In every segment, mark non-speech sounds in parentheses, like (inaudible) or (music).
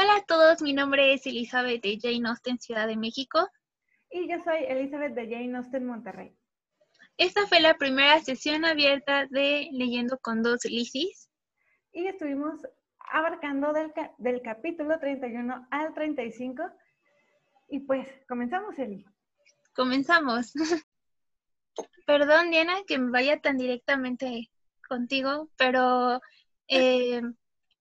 Hola a todos, mi nombre es Elizabeth de Jane Austen, Ciudad de México. Y yo soy Elizabeth de Jane Austen, Monterrey. Esta fue la primera sesión abierta de Leyendo con dos Lisis. Y estuvimos abarcando del, del capítulo 31 al 35. Y pues, comenzamos, Eli. Comenzamos. (laughs) Perdón, Diana, que me vaya tan directamente contigo, pero eh,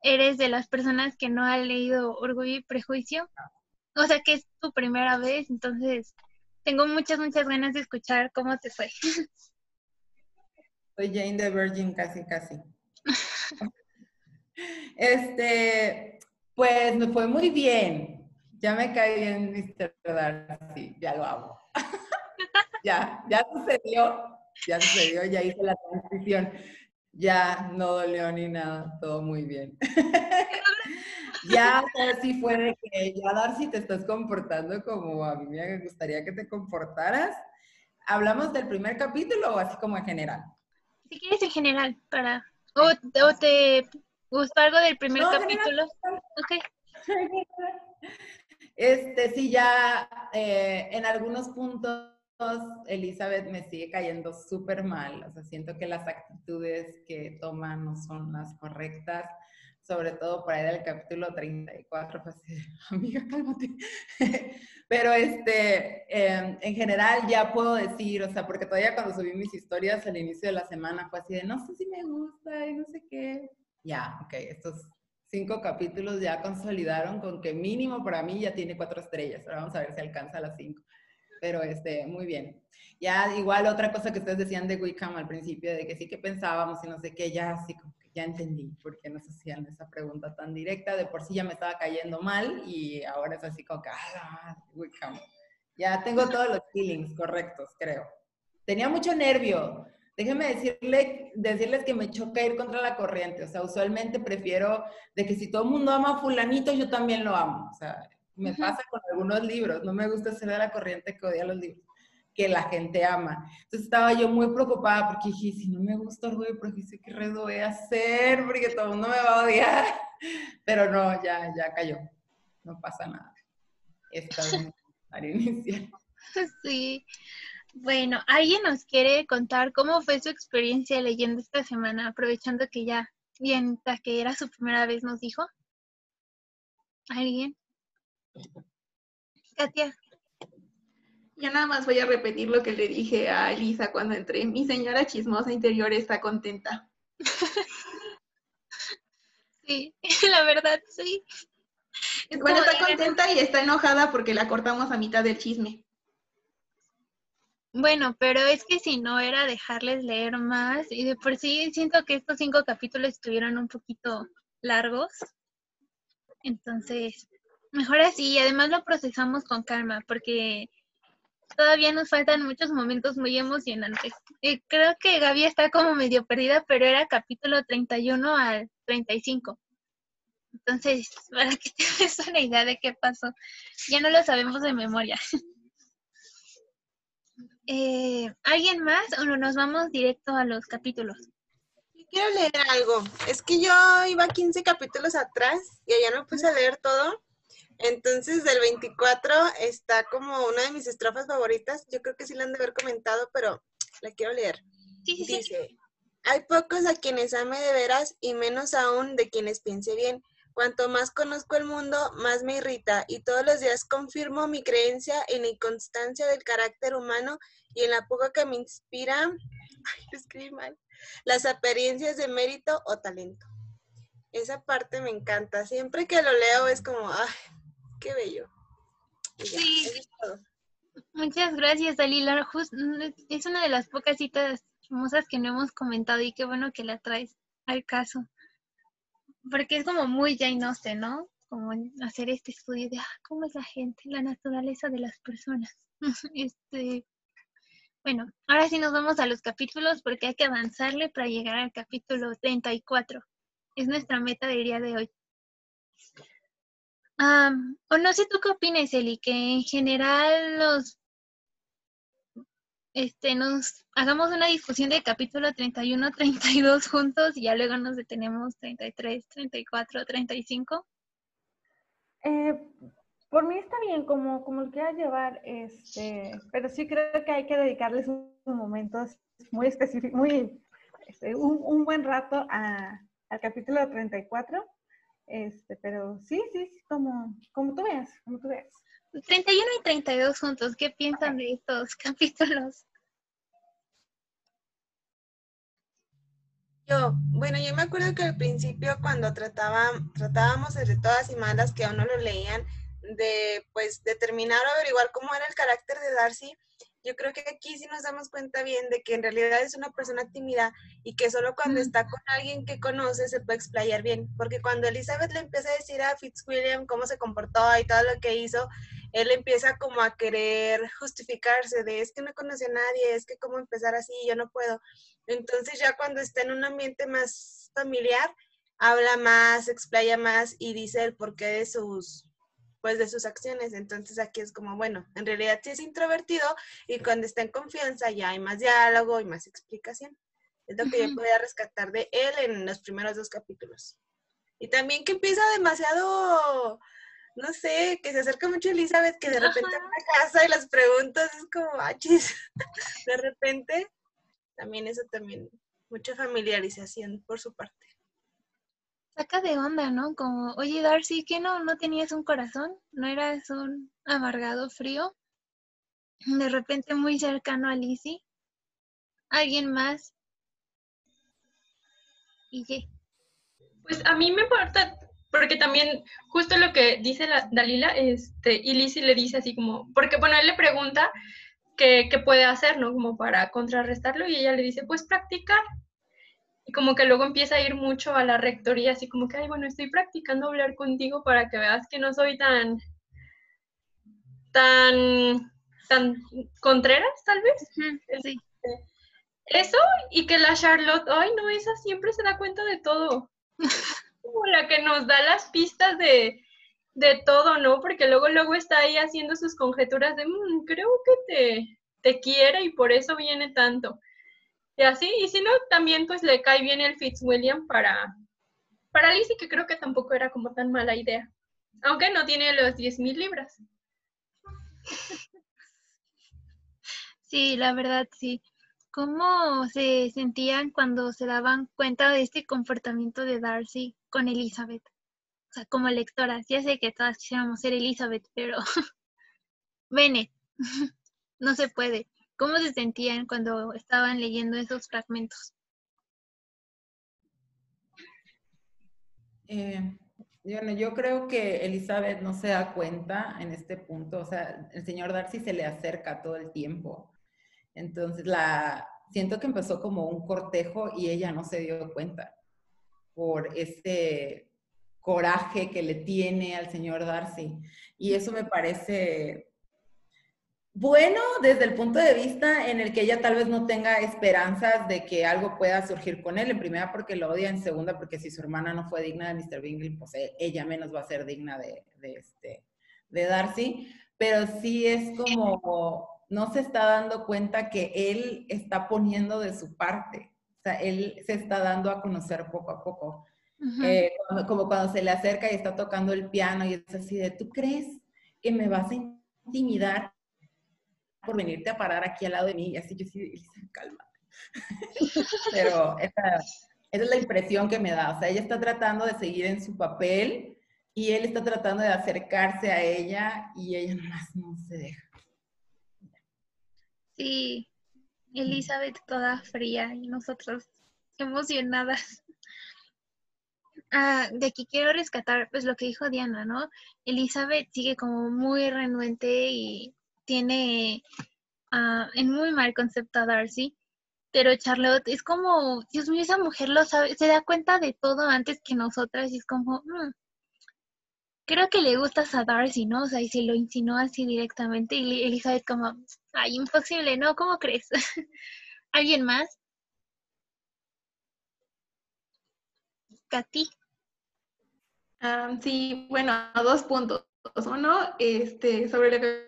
eres de las personas que no ha leído Orgullo y Prejuicio. O sea que es tu primera vez, entonces tengo muchas, muchas ganas de escuchar cómo te fue. Soy Jane the Virgin, casi, casi. este, pues me fue muy bien. Ya me caí bien Mr. Darcy, ya lo hago. (laughs) ya, ya sucedió, ya sucedió, ya hice la transición. Ya no dolió ni nada, todo muy bien. (laughs) ya sí fue de que ya Darcy te estás comportando como a mí me gustaría que te comportaras. ¿Hablamos del primer capítulo o así como en general? Si quieres en general, para... O, te gustó algo del primer capítulo. Ok. (laughs) Este, sí, ya eh, en algunos puntos Elizabeth me sigue cayendo súper mal, o sea, siento que las actitudes que toma no son las correctas, sobre todo por ahí del capítulo 34, pues (laughs) amiga, cálmate. (laughs) Pero este, em, en general ya puedo decir, o sea, porque todavía cuando subí mis historias al inicio de la semana fue así de, no sé si me gusta y no sé qué. Ya, ok, estos cinco capítulos ya consolidaron con que mínimo para mí ya tiene cuatro estrellas. Ahora vamos a ver si alcanza las cinco pero este, muy bien. Ya igual otra cosa que ustedes decían de Wickham al principio, de que sí que pensábamos y no sé qué, ya así como que ya entendí por qué nos hacían esa pregunta tan directa, de por sí ya me estaba cayendo mal y ahora es así como que, ah, Wickham. Ya tengo (laughs) todos los feelings correctos, creo. Tenía mucho nervio. Déjenme decirle, decirles que me choca ir contra la corriente. O sea, usualmente prefiero de que si todo el mundo ama a fulanito, yo también lo amo. O sea, me pasa con algunos libros, no me gusta ser de la corriente que odia los libros que la gente ama. Entonces estaba yo muy preocupada porque dije, si no me gusta Orgullo porque sé ¿qué redo voy a hacer? Porque todo el mundo me va a odiar. (laughs) Pero no, ya, ya cayó. No pasa nada. Esta es mi (laughs) inicial. Sí. Bueno, ¿alguien nos quiere contar cómo fue su experiencia leyendo esta semana, aprovechando que ya, bien, que era su primera vez, nos dijo? ¿Alguien? Katia. Yo nada más voy a repetir lo que le dije a Elisa cuando entré. Mi señora chismosa interior está contenta. (laughs) Sí, (laughs) la verdad, sí. bueno, está contenta y está enojada porque la cortamos a mitad del chisme. Bueno, pero es que si no era dejarles leer más y de por sí siento que estos cinco capítulos estuvieron un poquito largos. Entonces, Mejor así, y además lo procesamos con calma, porque todavía nos faltan muchos momentos muy emocionantes. Eh, creo que Gaby está como medio perdida, pero era capítulo 31 al 35. Entonces, (laughs) para que te una idea de qué pasó, ya no lo sabemos de memoria. (laughs) Eh, ¿Alguien más o no nos vamos directo a los capítulos? Quiero leer algo. Es que yo iba 15 capítulos atrás y allá no puse a leer todo entonces, del 24 está como una de mis estrofas favoritas. Yo creo que sí la han de haber comentado, pero la quiero leer. Dice, hay pocos a quienes ame de veras y menos aún de quienes piense bien. Cuanto más conozco el mundo, más me irrita y todos los días confirmo mi creencia en la inconstancia del carácter humano y en la poca que me inspira, ay, escribí mal, las apariencias de mérito o talento. Esa parte me encanta. Siempre que lo leo es como, ay, Qué bello. Sí. Muchas gracias, Dalila. es una de las pocas citas hermosas que no hemos comentado y qué bueno que la traes al caso. Porque es como muy Jane Austen, ¿no? Como hacer este estudio de ah, cómo es la gente, la naturaleza de las personas. (laughs) este, bueno, ahora sí nos vamos a los capítulos porque hay que avanzarle para llegar al capítulo 34. Es nuestra meta del día de hoy o no sé tú qué opinas, Eli, que en general los este nos hagamos una discusión de capítulo 31, 32 juntos y ya luego nos detenemos 33, 34, 35. Eh, por mí está bien, como, como lo quieras llevar, este, pero sí creo que hay que dedicarles un, momentos muy específicos, muy, este, un, un, buen rato a, al capítulo 34. Este, pero sí, sí, como, como tú veas, como tú veas. 31 y 32 juntos, ¿qué piensan de estos (laughs) capítulos? Yo, bueno, yo me acuerdo que al principio cuando trataba, tratábamos de todas y malas que aún no lo leían, de pues determinar o averiguar cómo era el carácter de Darcy, yo creo que aquí sí nos damos cuenta bien de que en realidad es una persona tímida y que solo cuando está con alguien que conoce se puede explayar bien, porque cuando Elizabeth le empieza a decir a Fitzwilliam cómo se comportó y todo lo que hizo, él empieza como a querer justificarse de es que no conoce a nadie, es que cómo empezar así, yo no puedo. Entonces ya cuando está en un ambiente más familiar, habla más, explaya más y dice el porqué de sus de sus acciones. Entonces aquí es como, bueno, en realidad sí es introvertido y cuando está en confianza ya hay más diálogo y más explicación. Es lo que yo podía rescatar de él en los primeros dos capítulos. Y también que empieza demasiado, no sé, que se acerca mucho a Elizabeth, que de repente en la casa y las preguntas es como, achis, (laughs) de repente, también eso también, mucha familiarización por su parte saca de onda, ¿no? Como, oye Darcy, ¿qué no, no tenías un corazón? ¿No eras un amargado frío? De repente muy cercano a Lizzie. ¿Alguien más? ¿Y qué? Pues a mí me importa, porque también justo lo que dice la Dalila, este, y Lizzie le dice así como, porque bueno, él le pregunta qué, qué puede hacer, ¿no? Como para contrarrestarlo, y ella le dice, pues practicar y como que luego empieza a ir mucho a la rectoría, así como que, ay, bueno, estoy practicando hablar contigo para que veas que no soy tan, tan, tan contreras, tal vez. Sí. Eso y que la Charlotte, ay, no, esa siempre se da cuenta de todo. (laughs) como la que nos da las pistas de, de todo, ¿no? Porque luego, luego está ahí haciendo sus conjeturas de, mmm, creo que te, te quiere y por eso viene tanto. Y así, y si no, también pues le cae bien el Fitzwilliam para, para Lizzie, que creo que tampoco era como tan mala idea. Aunque no tiene los 10 mil libras. Sí, la verdad, sí. ¿Cómo se sentían cuando se daban cuenta de este comportamiento de Darcy con Elizabeth? O sea, como lectoras, ya sé que todas quisiéramos ser Elizabeth, pero (laughs) Bene, (laughs) no se puede. ¿Cómo se sentían cuando estaban leyendo esos fragmentos? Eh, bueno, yo creo que Elizabeth no se da cuenta en este punto, o sea, el señor Darcy se le acerca todo el tiempo. Entonces, la, siento que empezó como un cortejo y ella no se dio cuenta por este coraje que le tiene al señor Darcy. Y eso me parece bueno, desde el punto de vista en el que ella tal vez no tenga esperanzas de que algo pueda surgir con él, en primera porque lo odia, en segunda porque si su hermana no fue digna de Mr. Bingley, pues eh, ella menos va a ser digna de, este, de Darcy, pero sí es como, no se está dando cuenta que él está poniendo de su parte, o sea, él se está dando a conocer poco a poco. Eh, como cuando se le acerca y está tocando el piano y es así de, ¿tú crees que me vas a intimidar por venirte a parar aquí al lado de mí. Y así yo sí, calma. (laughs) Pero esa, es la impresión que me da. O sea, ella está tratando de seguir en su papel y él está tratando de acercarse a ella y ella nomás no se deja. Sí, Elizabeth toda fría y nosotros emocionadas. Ah, de aquí quiero rescatar pues lo que dijo Diana, ¿no? Elizabeth sigue como muy renuente y tiene uh, en muy mal concepto a Darcy, pero Charlotte es como, Dios mío, esa mujer lo sabe, se da cuenta de todo antes que nosotras y es como, mm, creo que le gustas a Darcy, ¿no? O sea, y se lo insinuó así directamente y Elizabeth como, ay, imposible, ¿no? ¿Cómo crees? (laughs) ¿Alguien más? Katy. Ah, sí, bueno, dos puntos. Uno, este, sobre lo que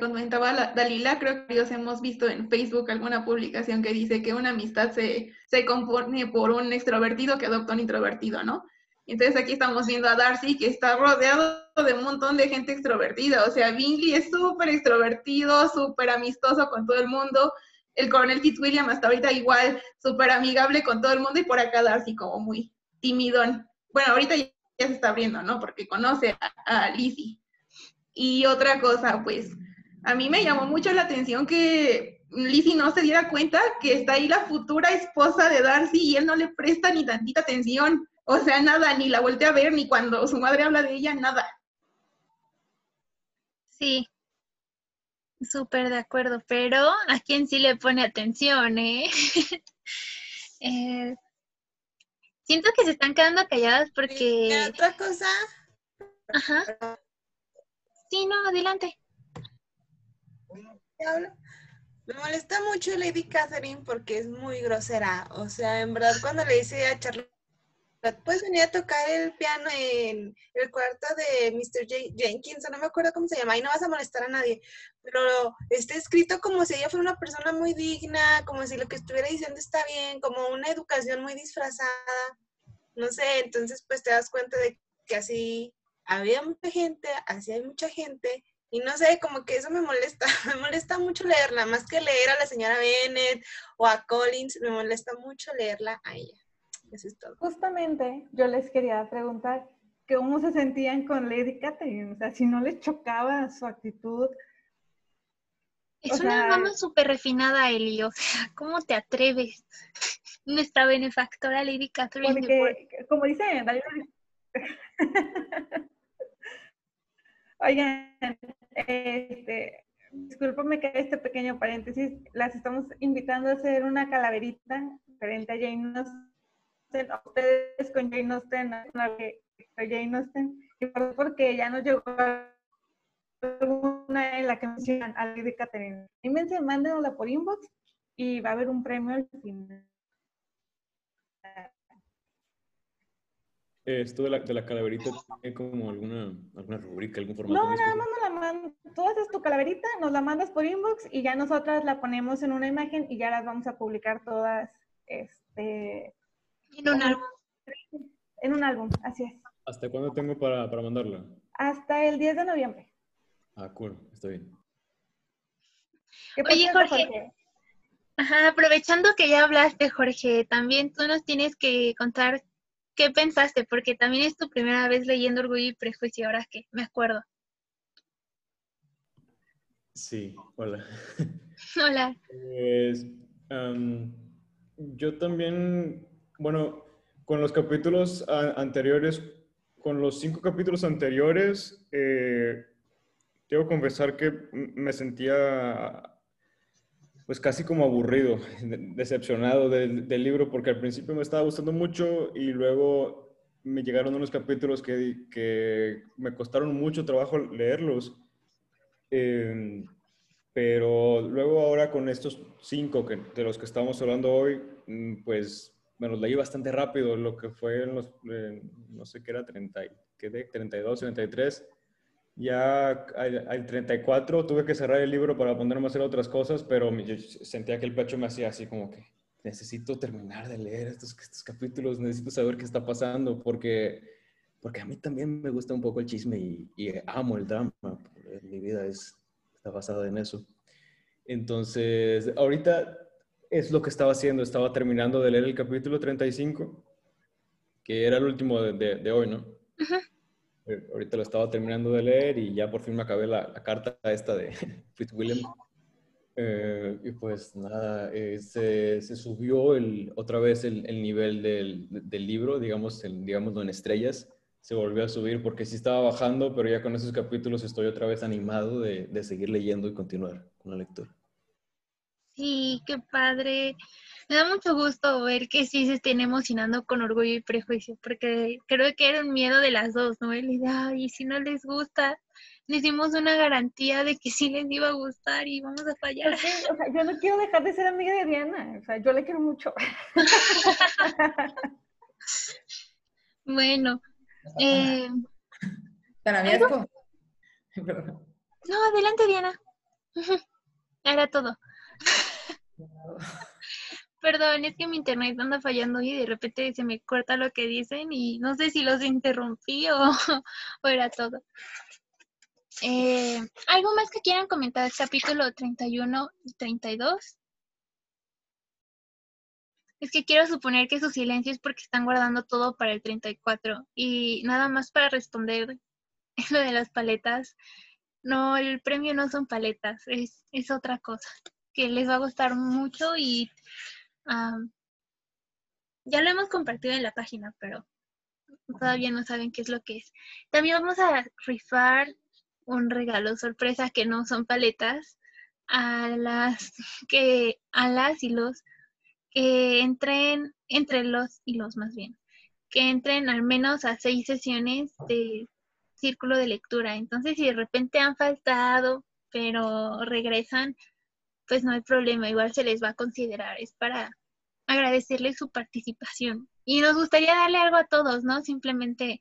comentaba la, Dalila, creo que todos hemos visto en Facebook alguna publicación que dice que una amistad se, se compone por un extrovertido que adopta un introvertido, ¿no? Entonces aquí estamos viendo a Darcy que está rodeado de un montón de gente extrovertida. O sea, Bingley es súper extrovertido, súper amistoso con todo el mundo. El coronel Fitzwilliam hasta ahorita igual, súper amigable con todo el mundo y por acá Darcy como muy timidón. Bueno, ahorita ya se está abriendo, ¿no? Porque conoce a, a Lizzie. Y otra cosa, pues, a mí me llamó mucho la atención que Lizzie no se diera cuenta que está ahí la futura esposa de Darcy y él no le presta ni tantita atención. O sea, nada, ni la voltea a ver, ni cuando su madre habla de ella, nada. Sí, súper de acuerdo, pero a quién sí le pone atención, ¿eh? (laughs) eh siento que se están quedando calladas porque... ¿Qué otra cosa? Ajá. Sí, no, adelante. Me molesta mucho Lady Catherine porque es muy grosera. O sea, en verdad, cuando le dice a Charlotte, puedes venir a tocar el piano en el cuarto de Mr. Jenkins, no me acuerdo cómo se llama, y no vas a molestar a nadie. Pero está escrito como si ella fuera una persona muy digna, como si lo que estuviera diciendo está bien, como una educación muy disfrazada. No sé, entonces pues te das cuenta de que así había mucha gente, así hay mucha gente, y no sé, como que eso me molesta, (laughs) me molesta mucho leerla, más que leer a la señora Bennett o a Collins, me molesta mucho leerla a ella. Eso es todo. Justamente yo les quería preguntar cómo se sentían con Lady Catherine, o sea, si no les chocaba su actitud. Es una mamá súper refinada, Eli, o sea, (laughs) ¿cómo te atreves? (laughs) Nuestra benefactora Lady Catherine. Porque, como dice Oigan, este, discúlpame que este pequeño paréntesis, las estamos invitando a hacer una calaverita diferente a Jane Austen, a ustedes con Jane Austen, a Jane Austen, y porque ya nos llegó una en la que mencionan a Lady Catherine. Mándenosla por inbox y va a haber un premio al final. Esto de la, de la calaverita tiene como alguna, alguna rubrica, algún formato. No, nada más nos la mandas. Tú haces tu calaverita, nos la mandas por inbox y ya nosotras la ponemos en una imagen y ya las vamos a publicar todas este, en un álbum. En un álbum, así es. ¿Hasta cuándo tengo para, para mandarla? Hasta el 10 de noviembre. Ah, cool, está bien. Oye, Jorge. Ajá, aprovechando que ya hablaste, Jorge, también tú nos tienes que contar ¿Qué pensaste? Porque también es tu primera vez leyendo Orgullo y Prejuicio, ahora que me acuerdo. Sí, hola. (laughs) Hola. Pues, yo también, bueno, con los capítulos anteriores, con los cinco capítulos anteriores, eh, tengo que confesar que me sentía pues casi como aburrido, decepcionado del, libro, porque al principio me estaba gustando mucho y luego me llegaron unos capítulos que, que me costaron mucho trabajo leerlos. Em, pero luego ahora con estos cinco que, de los que estamos hablando hoy, mm, pues me los leí bastante rápido, lo que fue en los, no sé qué era, 30, ¿qué de? 32, 33 ya al, 34 tuve que cerrar el libro para ponerme a hacer otras cosas, pero yo sentía que el pecho me hacía así como que necesito terminar de leer estos, estos capítulos, necesito saber qué está pasando, porque, porque a mí también me gusta un poco el chisme y, amo el drama. Mi vida es, está basada en eso. Entonces, ahorita es lo que estaba haciendo, estaba terminando de leer el capítulo 35, que era el último de, de, hoy, ¿no? Ajá. Eh, ahorita lo estaba terminando de leer y ya por fin me acabé la, carta esta de (laughs) Fitzwilliam. Eh, y pues nada, eh, se, subió el, otra vez el, el nivel del, del, libro, digamos, el, digamos, en estrellas. Se volvió a subir porque sí estaba bajando, pero ya con esos capítulos estoy otra vez animado de, de seguir leyendo y continuar con la lectura. Sí, qué padre. Me da mucho gusto ver que sí se estén emocionando con orgullo y prejuicio, porque creo que era un miedo de las dos, ¿no? El y si no les gusta, les dimos una garantía de que sí les iba a gustar y vamos a fallar. o sea, yo no quiero dejar de ser amiga de Diana, o sea, yo le quiero mucho. (laughs) bueno. Eh, (laughs) no, adelante, Diana. (laughs) Era todo. Perdón, es que mi internet anda fallando y de repente se me corta lo que dicen y no sé si los interrumpí o, (laughs) era todo. Eh, ¿Algo más que quieran comentar del capítulo 31 y 32? Es que quiero suponer que su silencio es porque están guardando todo para el 34 y nada más para responder (laughs) lo de las paletas. No, el premio no son paletas, es, es otra cosa que les va a gustar mucho y ah, ya lo hemos compartido en la página, pero todavía no saben qué es lo que es. También vamos a rifar un regalo sorpresa que no son paletas a las (laughs) que a las y los que entren entre los y los más bien que entren al menos a seis sesiones de círculo de lectura. Entonces, si de repente han faltado, pero regresan, pues no hay problema, igual se les va a considerar. Es para agradecerles su participación. Y nos gustaría darle algo a todos, ¿no? Simplemente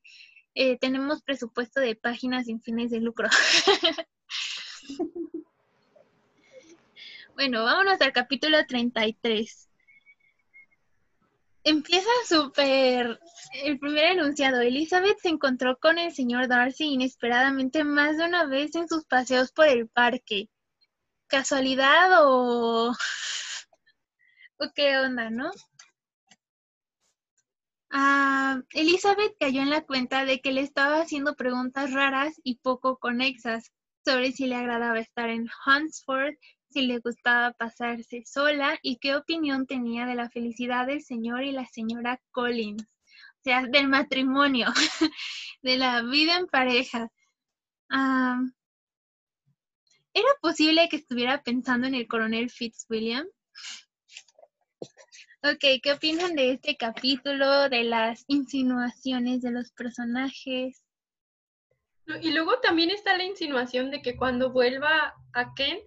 eh, tenemos presupuesto de páginas sin fines de lucro. (laughs) bueno, vámonos al capítulo 33. Empieza súper el primer enunciado. Elizabeth se encontró con el señor Darcy inesperadamente más de una vez en sus paseos por el parque. ¿Casualidad (laughs) o, qué onda, no? Ah, Elizabeth cayó en la cuenta de que le estaba haciendo preguntas raras y poco conexas sobre si le agradaba estar en Hunsford, si le gustaba pasarse sola y qué opinión tenía de la felicidad del señor y la señora Collins, o sea, del matrimonio, (laughs) de la vida en pareja. Ah, ¿Era posible que estuviera pensando en el coronel Fitzwilliam? Ok, ¿qué opinan de este capítulo, de las insinuaciones de los personajes? Y luego también está la insinuación de que cuando vuelva a Kent,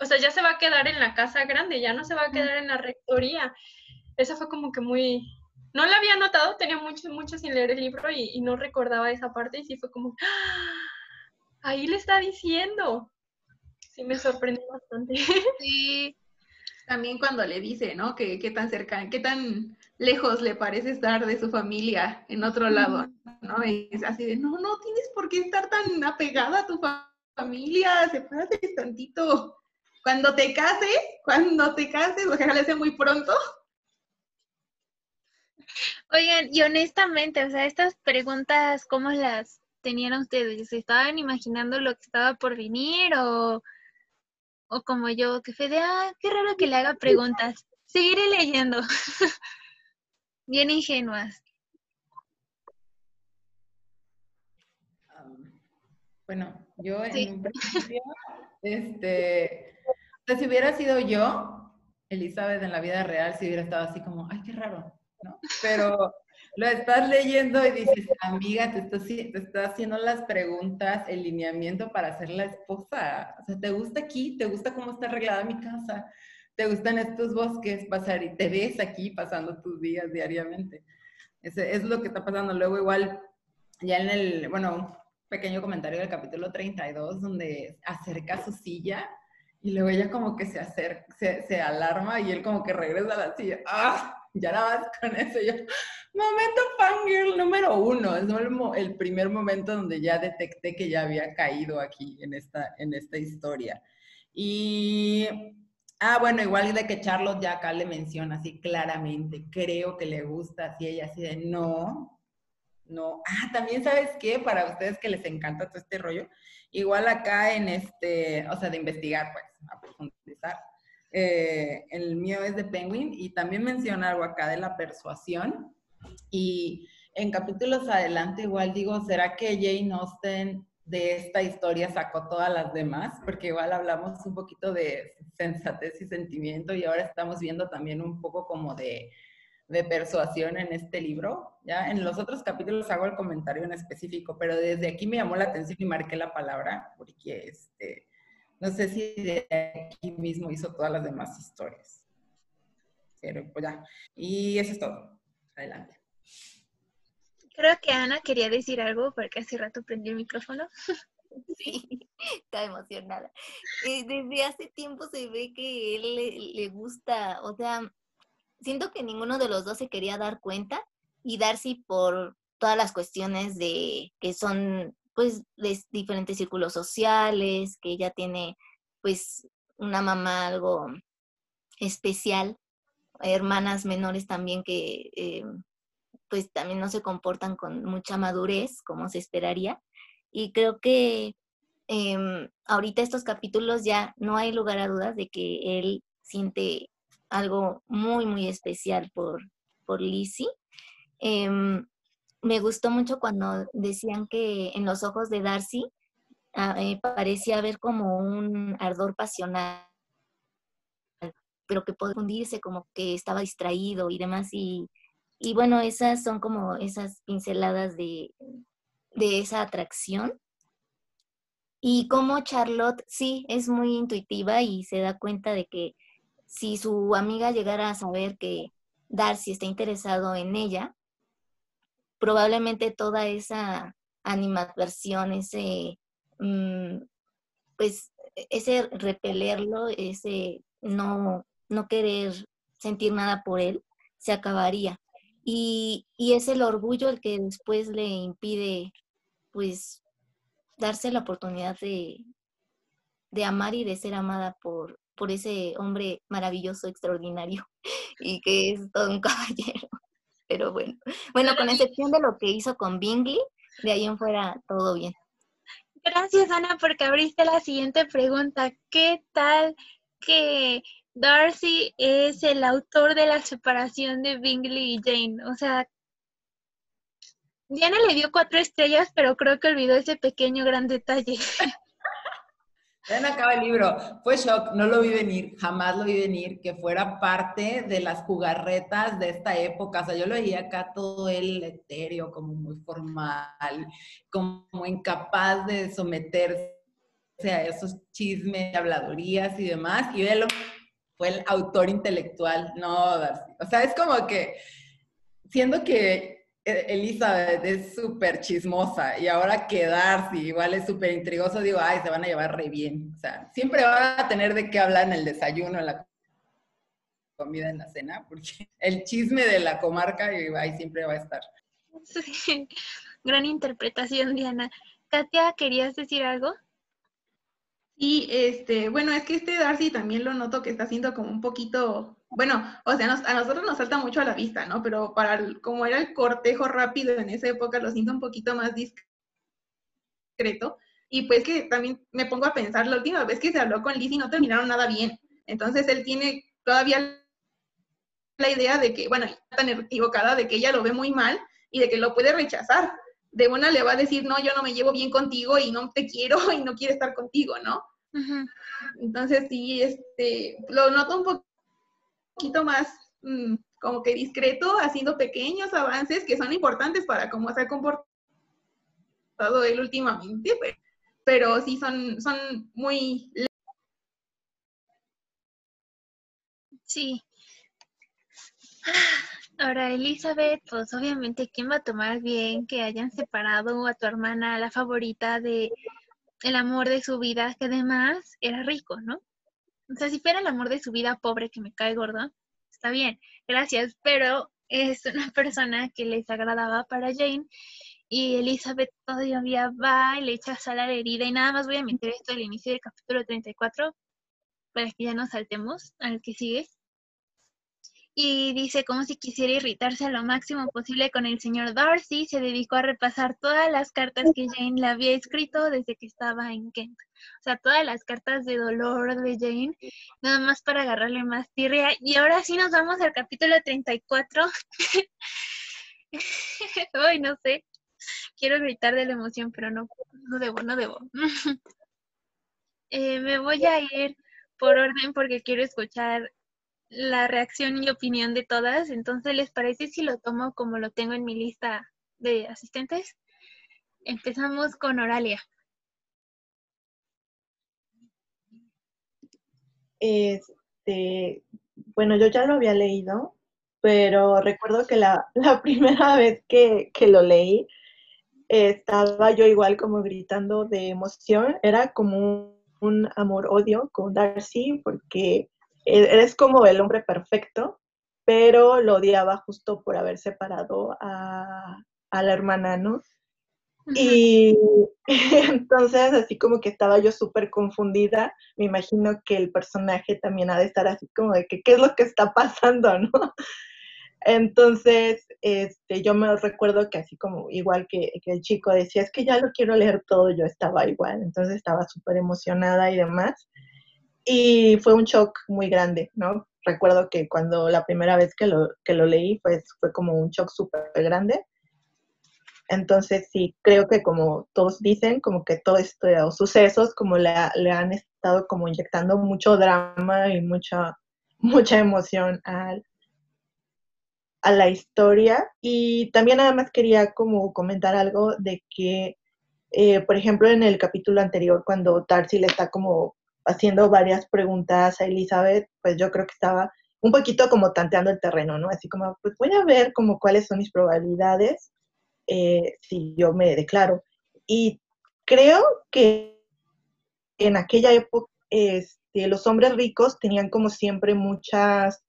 o sea, ya se va a quedar en la casa grande, ya no se va a quedar en la rectoría. Eso fue como que muy... No la había notado, tenía mucho, mucho sin leer el libro y, no recordaba esa parte y sí fue como, ¡Ah! ahí le está diciendo. Sí, me sorprendió bastante. (laughs) Sí, también cuando le dice, ¿no? Que qué tan cerca, qué tan lejos le parece estar de su familia en otro lado, ¿no? es así de, no, no tienes por qué estar tan apegada a tu familia, sepárate tantito. Cuando te cases, cuando te cases, ojalá sea muy pronto. Oigan, y honestamente, o sea, estas preguntas, ¿cómo las tenían ustedes? ¿Se estaban imaginando lo que estaba por venir o o como yo, que fue de, ah, qué raro que le haga preguntas. Seguiré leyendo. (laughs) Bien ingenuas. bueno, yo en un (laughs) principio, este, si hubiera sido yo, Elizabeth en la vida real, si hubiera estado así como, ay, qué raro, ¿no? Pero lo estás leyendo y dices, amiga, te estás, haciendo las preguntas, el lineamiento para ser la esposa. O sea, ¿te gusta aquí? ¿Te gusta cómo está arreglada mi casa? ¿Te gustan estos bosques pasar y te ves aquí pasando tus días diariamente? Ese es lo que está pasando. Luego igual, ya en el, bueno, pequeño comentario del capítulo 32, donde acerca su silla y luego ella como que se se, se alarma y él como que regresa a la silla. ¡Ah! Ya nada más (laughs) con eso yo Momento fangirl número uno. Es el, primer momento donde ya detecté que ya había caído aquí en esta, en esta historia. Y, ah, bueno, igual de que Charlotte ya acá le menciona así claramente, creo que le gusta, así ella así de, no, no. Ah, también sabes qué, para ustedes que les encanta todo este rollo, igual acá en este, o sea, de investigar, pues, a profundizar. Eh, el mío es de Penguin y también menciona algo acá de la persuasión y en capítulos adelante igual digo, ¿será que Jane Austen de esta historia sacó todas las demás? Porque igual hablamos un poquito de sensatez y sentimiento y ahora estamos viendo también un poco como de, de persuasión en este libro. Ya en los otros capítulos hago el comentario en específico, pero desde aquí me llamó la atención y marqué la palabra porque este, no sé si de aquí mismo hizo todas las demás historias. Pero pues ya. Y eso es todo. Adelante. Creo que Ana quería decir algo porque hace rato prendió el micrófono. (laughs) Sí, está emocionada. Eh, desde hace tiempo se ve que él le, gusta, o sea, siento que ninguno de los dos se quería dar cuenta y Darcy por todas las cuestiones de que son pues de diferentes círculos sociales, que ella tiene pues una mamá algo especial, hermanas menores también que eh, pues también no se comportan con mucha madurez como se esperaría. Y creo que em, ahorita estos capítulos ya no hay lugar a dudas de que él siente algo muy, muy especial por, por Lizzie. Em, me gustó mucho cuando decían que en los ojos de Darcy ah, eh, parecía haber como un ardor pasional, pero que podía hundirse, como que estaba distraído y demás. Y, y bueno, esas son como esas pinceladas de, de esa atracción. Y como Charlotte sí es muy intuitiva y se da cuenta de que si su amiga llegara a saber que Darcy está interesado en ella, probablemente toda esa animadversión, ese, mm, pues, ese repelerlo, ese no, no querer sentir nada por él, se acabaría. Y, y, es el orgullo el que después le impide, pues, darse la oportunidad de, de amar y de ser amada por, por ese hombre maravilloso, extraordinario (laughs) y que es todo un (laughs) caballero. Pero bueno, bueno, con excepción de lo que hizo con Bingley, de ahí en fuera todo bien. Gracias, Ana, porque abriste la siguiente pregunta. ¿Qué tal que Darcy es el autor de la separación de Bingley y Jane? O sea, Diana le dio cuatro estrellas, pero creo que olvidó ese pequeño gran detalle. (laughs) Ven acaba el libro. Fue shock, no lo vi venir, jamás lo vi venir, que fuera parte de las jugarretas de esta época. O sea, yo lo veía acá todo el etéreo, como muy formal, como incapaz de someterse a esos chismes, habladurías y demás. Y él fue el autor intelectual. No, O sea, es como que, siendo que Elizabeth es súper chismosa y ahora que Darcy igual es súper intrigoso, digo, ay, se van a llevar re bien. O sea, siempre van a tener de qué hablar en el desayuno, en la comida, en la cena, porque (laughs) el chisme de la comarca ahí siempre va a estar. Sí. (laughs) Gran interpretación, Diana. Katia, ¿querías decir algo? Y este, bueno, es que este Darcy también lo noto que está haciendo como un poquito bueno, o sea, a nosotros nos salta mucho a la vista, ¿no? Pero para como era el cortejo rápido en esa época, lo siento un poquito más discreto. Y pues que también me pongo a pensar, la última vez que se habló con Lizzie no terminaron nada bien. Entonces él tiene todavía la idea de que, bueno, está tan equivocada de que ella lo ve muy mal y de que lo puede rechazar. De una le va a decir, no, yo no me llevo bien contigo y no te quiero (laughs) y no quiero estar contigo, ¿no? Entonces sí, este, lo noto un poco poquito más mm, como que discreto, haciendo pequeños avances que son importantes para cómo se ha comportado él últimamente, pues, pero sí son, son muy... Sí. (sighs) Ahora, Elizabeth, pues obviamente, ¿quién va a tomar bien que hayan separado a tu hermana, la favorita de el amor de su vida, que además era rico, ¿no? O sea, si fuera el amor de su vida pobre que me cae gorda, está bien, gracias, pero es una (laughs) persona que les agradaba para Jane y Elizabeth todavía va y le echa sal a la herida y nada más voy a meter esto al inicio del capítulo 34 para que ya nos saltemos al que sigue y dice como si quisiera irritarse a lo máximo posible con el señor Darcy, se dedicó a repasar todas las cartas que Jane le había escrito desde que estaba en Kent. O sea, todas las cartas de dolor de Jane, nada más para agarrarle más tirria. Y ahora sí nos vamos al capítulo 34. (laughs) Ay, no sé. Quiero gritar de la emoción, pero no, no debo, no debo. (laughs) Eh, me voy a ir por orden porque quiero escuchar la reacción y opinión de todas. Entonces, ¿les parece si lo tomo como lo tengo en mi lista de asistentes? Empezamos con Oralia. Este, bueno, yo ya lo había leído, pero recuerdo que (laughs) la, primera vez que, que lo leí, estaba yo igual como gritando de emoción. Era como un amor-odio con Darcy, porque e-, eres como el hombre perfecto pero lo odiaba justo por haber separado a, a la hermana, ¿no? Y (laughs) entonces, así como que estaba yo súper confundida, me imagino que el personaje también ha de estar así como de que, ¿qué es lo que está pasando, (laughs) no? Entonces, este, yo me recuerdo que así como igual que, que, el chico decía, es que ya lo quiero leer todo, yo estaba igual, entonces estaba súper emocionada y demás. Y fue un shock muy grande, ¿no? Recuerdo que cuando la primera vez que lo, que lo leí, pues fue como un shock súper grande. Entonces, sí, creo que como todos dicen, como que todos estos sucesos, como le, le han estado como inyectando mucho drama y mucha, (laughs) mucha emoción al, a la historia. Y también además quería como comentar algo de que, eh, por ejemplo, en el capítulo anterior, cuando Darcy le está como haciendo varias preguntas a Elizabeth, pues yo creo que estaba un poquito como tanteando el terreno, ¿no? Así como, pues voy a ver como cuáles son mis probabilidades eh, si yo me declaro. Y creo que en aquella época este, los hombres ricos tenían como siempre muchas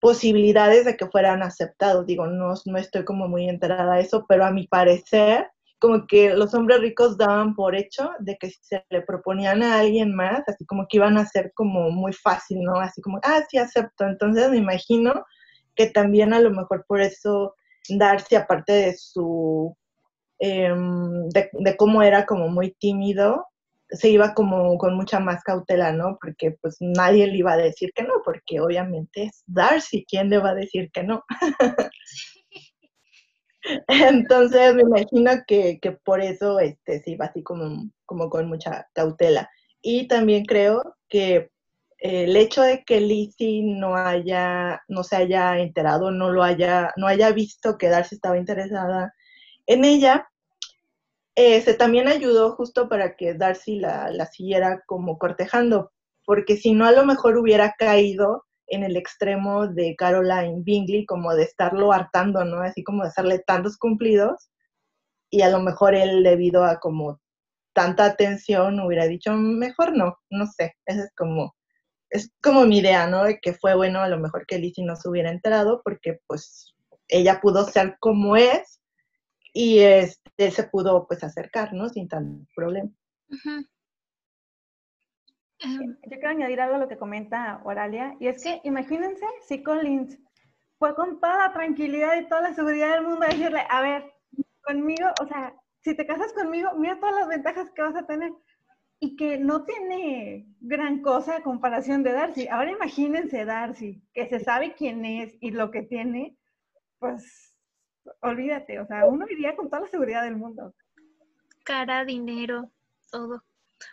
posibilidades de que fueran aceptados. Digo, no, no estoy como muy enterada de eso, pero a mi parecer, como que los hombres ricos daban por hecho de que si se le proponían a alguien más, así como que iban a ser como muy fácil, ¿no? Así como, ah, sí, acepto. Entonces me imagino que también a lo mejor por eso Darcy, aparte de su, em, de, de, cómo era como muy tímido, se iba como con mucha más cautela, ¿no? Porque pues nadie le iba a decir que no, porque obviamente es Darcy, ¿quién le va a decir que no? (laughs) Entonces me imagino que, que, por eso este, se iba así como, como con mucha cautela. Y también creo que el hecho de que Lizzie no haya, no se haya enterado, no lo haya, no haya visto que Darcy estaba interesada en ella, se también ayudó justo para que Darcy la, la, siguiera como cortejando, porque si no a lo mejor hubiera caído en el extremo de Caroline Bingley, como de estarlo hartando, ¿no? Así como de hacerle tantos cumplidos, y a lo mejor él debido a como tanta atención hubiera dicho, mejor no, no sé, esa es como es como mi idea, ¿no? De que fue bueno a lo mejor que Lizzie no se hubiera enterado porque pues ella pudo ser como es y este, se pudo pues acercar, ¿no? Sin tanto problema. Uh -huh. Yo quiero añadir algo a lo que comenta Oralia, y es que imagínense si Collins fue con toda la tranquilidad y toda la seguridad del mundo a decirle, a ver, conmigo, o sea, si te casas conmigo, mira todas las ventajas que vas a tener y que no tiene gran cosa a comparación de Darcy. Ahora imagínense Darcy, que se sabe quién es y lo que tiene, pues olvídate, o sea, uno iría con toda la seguridad del mundo. Cara, dinero, todo.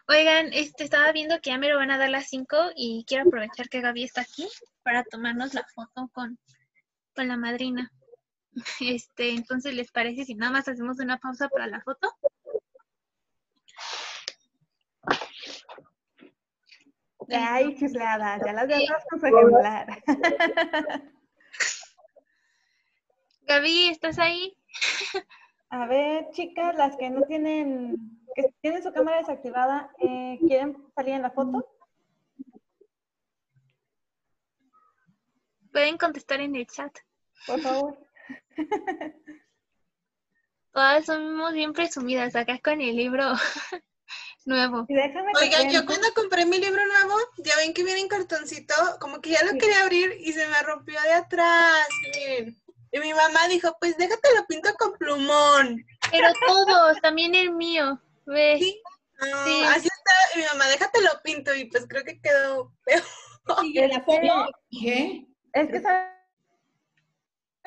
Oigan, este, estaba viendo que ya me lo van a dar las 5 y quiero aprovechar que Gaby está aquí para tomarnos la foto con, con la madrina. (laughs) Este, entonces, ¿les parece si nada más hacemos una pausa para la foto? Ay, (laughs) chiflada, ya las demás con ejemplar. (laughs) Gaby, ¿estás ahí? (laughs) A ver, chicas, las que no tienen, que tienen su cámara desactivada, eh, ¿quieren salir en la foto? Pueden contestar en el chat. Por favor. Todas somos bien presumidas acá con el libro nuevo. Oigan, yo cuando compré mi libro nuevo, ya ven que viene en cartoncito, como que ya lo sí. quería abrir y se me rompió de atrás. Miren. Y mi mamá dijo, pues déjate lo pinto con plumón. Pero todos, también el mío, ¿ves? Sí. Sí. Así está, y mi mamá, déjate lo pinto, y pues creo que quedó peor. Sí, la foto, ¿qué? Es que sabes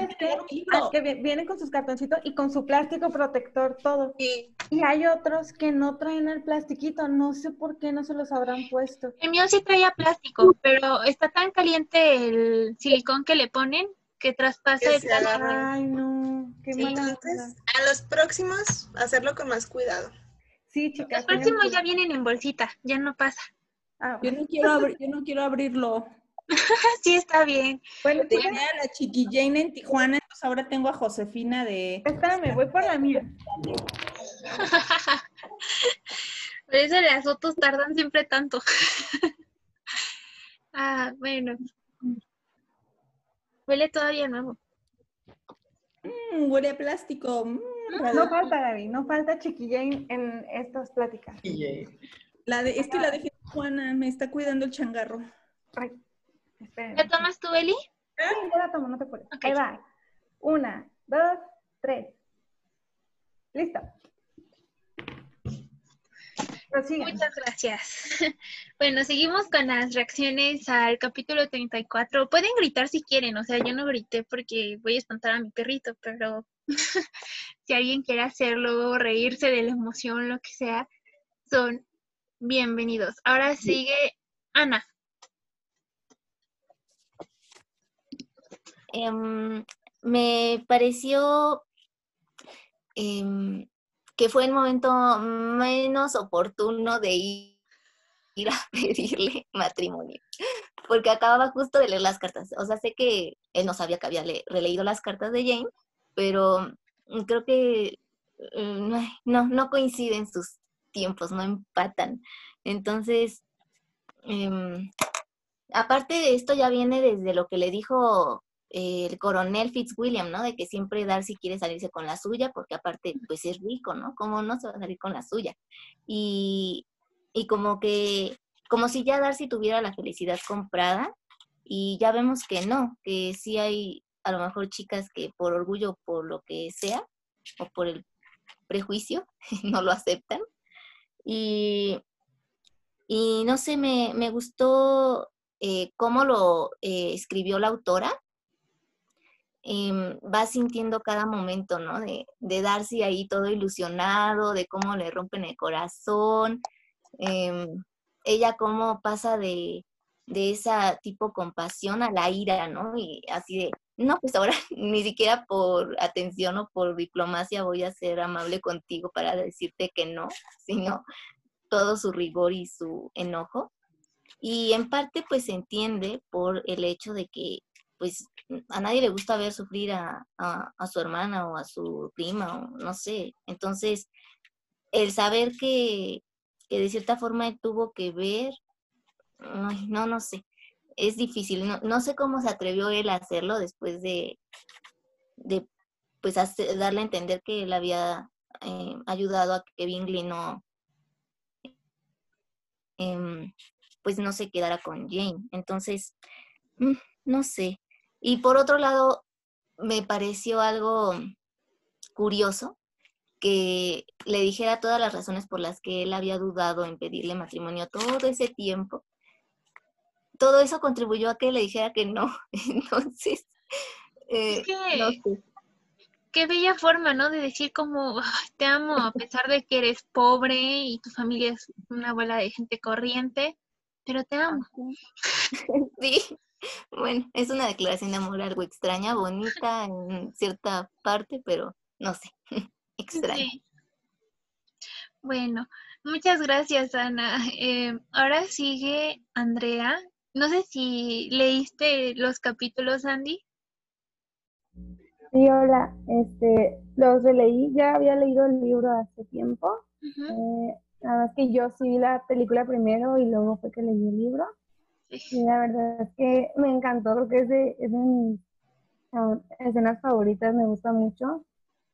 que, es que vienen con sus cartoncitos y con su plástico protector todo. Sí. Y hay otros que no traen el plastiquito, no sé por qué no se los habrán puesto. El mío sí traía plástico, pero está tan caliente el silicón que le ponen que traspasa que el plástico. Ay, no, qué sí, mala entonces, a los próximos, hacerlo con más cuidado. Sí, chicas. Los próximos ya vienen en bolsita, ya no pasa. Ah, yo, no quiero abrir, yo no quiero abrirlo. (laughs) sí, está bien. Bueno, tenía a la Chiqui Jane en Tijuana, entonces ahora tengo a Josefina de... Espérame, voy por la mía. (laughs) Por eso las fotos tardan siempre tanto. (laughs) ah, bueno. Huele todavía nuevo. Mm, huele a plástico. mm, No falta, Gaby, no falta chiquillín en estas pláticas. La de, es que la dejé en Juana, me está cuidando el changarro. Ay, ¿La tomas tú, Eli? Sí, yo la tomo, no te apures. Ahí va. Una, dos, tres. Listo. Prosigan. Muchas gracias. (laughs) Bueno, seguimos con las reacciones al capítulo 34. Pueden gritar si quieren, o sea, yo no grité porque voy a espantar a mi perrito, pero (laughs) si alguien quiere hacerlo, reírse de la emoción, lo que sea, son bienvenidos. Ahora sigue Ana. Em, me pareció em, que fue el momento menos oportuno de ir, a (laughs) pedirle matrimonio, porque acababa justo de leer las cartas. O sea, sé que él no sabía que había le- releído las cartas de Jane, pero mm, creo que mm, no, no coinciden sus tiempos, no empatan. Entonces, em, aparte de esto ya viene desde lo que le dijo el coronel Fitzwilliam, ¿no? De que siempre Darcy quiere salirse con la suya, porque aparte, pues es rico, ¿no? ¿Cómo no se va a salir con la suya? Y, y como que, como si ya Darcy tuviera la felicidad comprada, y ya vemos que no, que sí hay a lo mejor chicas que por orgullo, por lo que sea, o por el prejuicio, (laughs) no lo aceptan. Y, y no sé, me, me gustó eh, cómo lo eh, escribió la autora. Em, va sintiendo cada momento, ¿no? De, de Darcy ahí todo ilusionado, de cómo le rompen el corazón. em, ella cómo pasa de, de esa tipo compasión a la ira, ¿no? Y así de, no, pues ahora (laughs) ni siquiera por atención o por diplomacia voy a ser amable contigo para decirte que no, sino todo su rigor y su enojo. Y en parte pues se entiende por el hecho de que pues a nadie le gusta ver sufrir a, a- su hermana o a su prima o no sé. Entonces, el saber que, que de cierta forma tuvo que ver, no, no sé, es difícil. No, no sé cómo se atrevió él a hacerlo después de, de pues hacer- darle a entender que él había eh, ayudado a que Bingley no, em, pues no se quedara con Jane. Entonces, mm, no sé. Y por otro lado, me pareció algo curioso que le dijera todas las razones por las que él había dudado en pedirle matrimonio todo ese tiempo. Todo eso contribuyó a que le dijera que no. (laughs) Entonces, eh, que- no sé. Qué bella forma, ¿no? De decir como, "Ay, te amo a pesar de que eres pobre y tu familia es una bola de gente corriente, pero te amo. (laughs) Sí, bueno, es una declaración de amor algo extraña, bonita en cierta parte, pero no sé, (laughs) extraña. Sí. Bueno, muchas gracias, Ana. Eh, ahora sigue Andrea. No sé si leíste los capítulos, Andy. Sí, hola, este, los releí, ya había leído el libro hace tiempo, Ujú. eh, nada más que yo sí vi la película primero y luego fue que leí el libro, la verdad es que me encantó, creo que es de, es de mis escenas favoritas, me gusta mucho,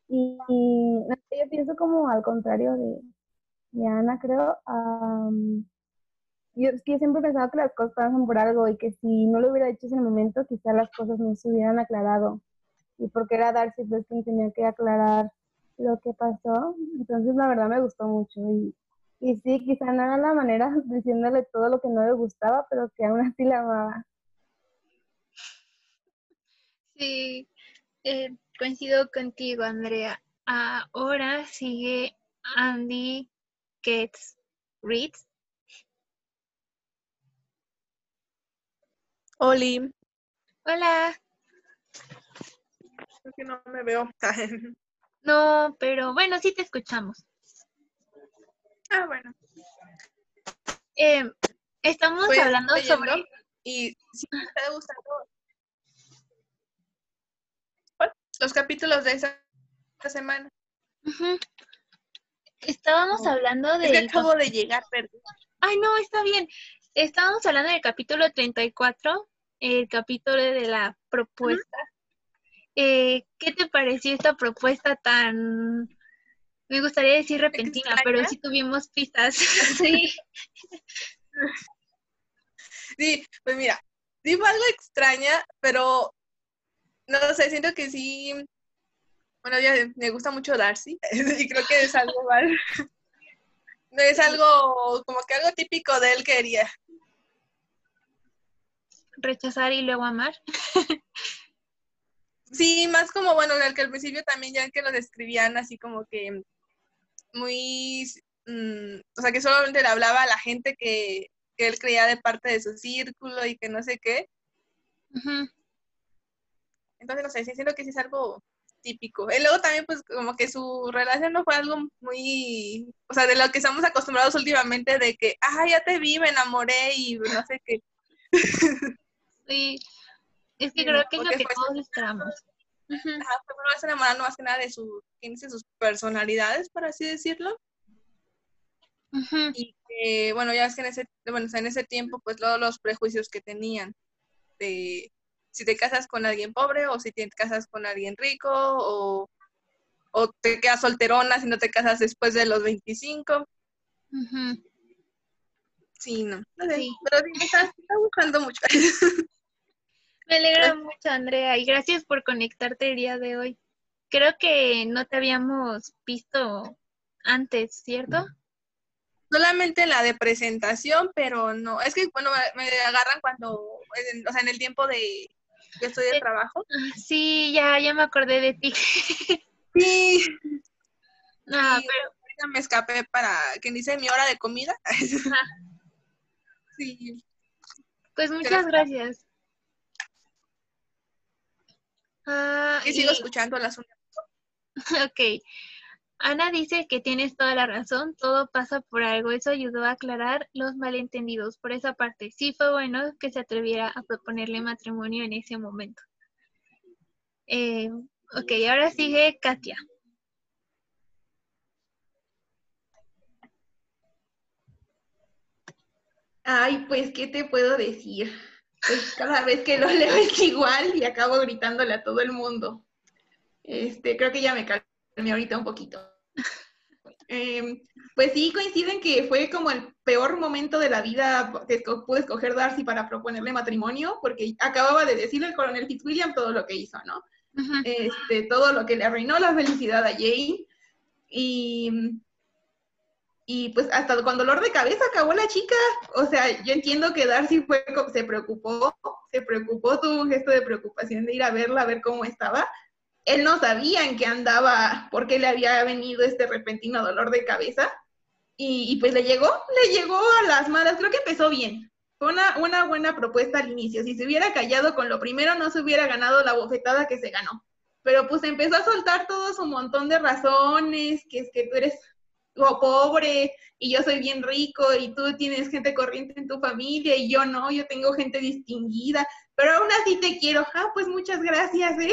y, yo pienso como al contrario de, de Ana, creo, am, yo, que siempre he pensado que las cosas pasan por algo y que si no lo hubiera hecho en el momento, quizás las cosas no se hubieran aclarado y porque era Darcy pues quien tenía que aclarar lo que pasó. Entonces la verdad me gustó mucho y, y sí, quizá no era la manera (laughs) diciéndole todo lo que no le gustaba, pero que aún así la amaba. Sí, eh, coincido contigo, Andrea. Ahora sigue Andy Gets Reads. Oli, Hola. creo que no me veo. (laughs) No, pero bueno, sí te escuchamos. Ah, bueno. Eh, estamos Pues, hablando sobre... Y si me está gustando los capítulos de esa esta semana. Estábamos hablando Es que acabo de llegar, perdón. Ay, no, está bien. Estábamos hablando del capítulo 34 el capítulo de la propuesta. Eh, ¿Qué te pareció esta propuesta tan, me gustaría decir repentina, pero sí tuvimos pistas? (laughs) sí. (laughs) Sí, pues mira, fue algo extraña, pero no sé, siento que sí. Bueno, ya me gusta mucho Darcy (laughs) y creo que es algo mal. Es algo como que algo típico de él que quería. Rechazar y luego amar. Sí, más como, bueno, el que al principio también ya que lo describían así como que muy, mm, o sea, que solamente le hablaba a la gente que, que él creía de parte de su círculo y que no sé qué. Entonces, no sé, sí siento que sí es algo típico. Y luego también, pues, como que su relación no fue algo muy, o sea, de lo que estamos acostumbrados últimamente, de que, ah, ya te vi, me enamoré y no sé qué. Sí, es que creo que es lo que todos esperamos. Ajá, pero no más que nada de su, sus personalidades, por así decirlo. Y que, bueno, ya es que en ese, bueno, en ese tiempo, pues todos los prejuicios que tenían de si te casas con alguien pobre o si te casas con alguien rico o, o te quedas solterona si no te casas después de los 25. Sí, no. Pero sí, me está, buscando mucho. (laughs) me alegra mucho, Andrea, y gracias por conectarte el día de hoy. Creo que no te habíamos visto antes, ¿cierto? Solamente la de presentación, pero no. Es que, bueno, me, agarran cuando, o sea, en el tiempo de que estoy de trabajo. Sí, ya, ya me acordé de ti. (laughs) Sí. No, pero me escapé para que dice mi hora de comida. (laughs) sí. Pues muchas gracias. Ah, y sigo escuchando las (laughs) Ok. Ana dice que tienes toda la razón, todo pasa por algo. Eso ayudó a aclarar los malentendidos. Por esa parte, sí fue bueno que se atreviera a proponerle matrimonio en ese momento. Eh, ok, ahora sigue Katia. Ay, pues, ¿qué te puedo decir? Pues cada vez que lo (laughs) leo es igual y acabo gritándole a todo el mundo. Este, creo que ya me calmé ahorita un poquito. (laughs) Em, pues sí, coinciden que fue como el peor momento de la vida que pude escoger Darcy para proponerle matrimonio, porque acababa de decirle el coronel Fitzwilliam todo lo que hizo, ¿no? este, todo lo que le arruinó la felicidad a Jane. Y, y pues hasta con dolor de cabeza acabó la chica. O sea, yo entiendo que Darcy fue, se preocupó, se preocupó, tuvo un gesto de preocupación de ir a verla, a ver cómo estaba, él no sabía en qué andaba, por qué le había venido este repentino dolor de cabeza. Y, pues le llegó, le llegó a las malas. Creo que empezó bien. Fue una, una buena propuesta al inicio. Si se hubiera callado con lo primero, no se hubiera ganado la bofetada que se ganó. Pero pues empezó a soltar todo su montón de razones, que es que tú eres pobre y yo soy bien rico y tú tienes gente corriente en tu familia y yo no, yo tengo gente distinguida, pero aún así te quiero. Ah, pues muchas gracias, ¿eh?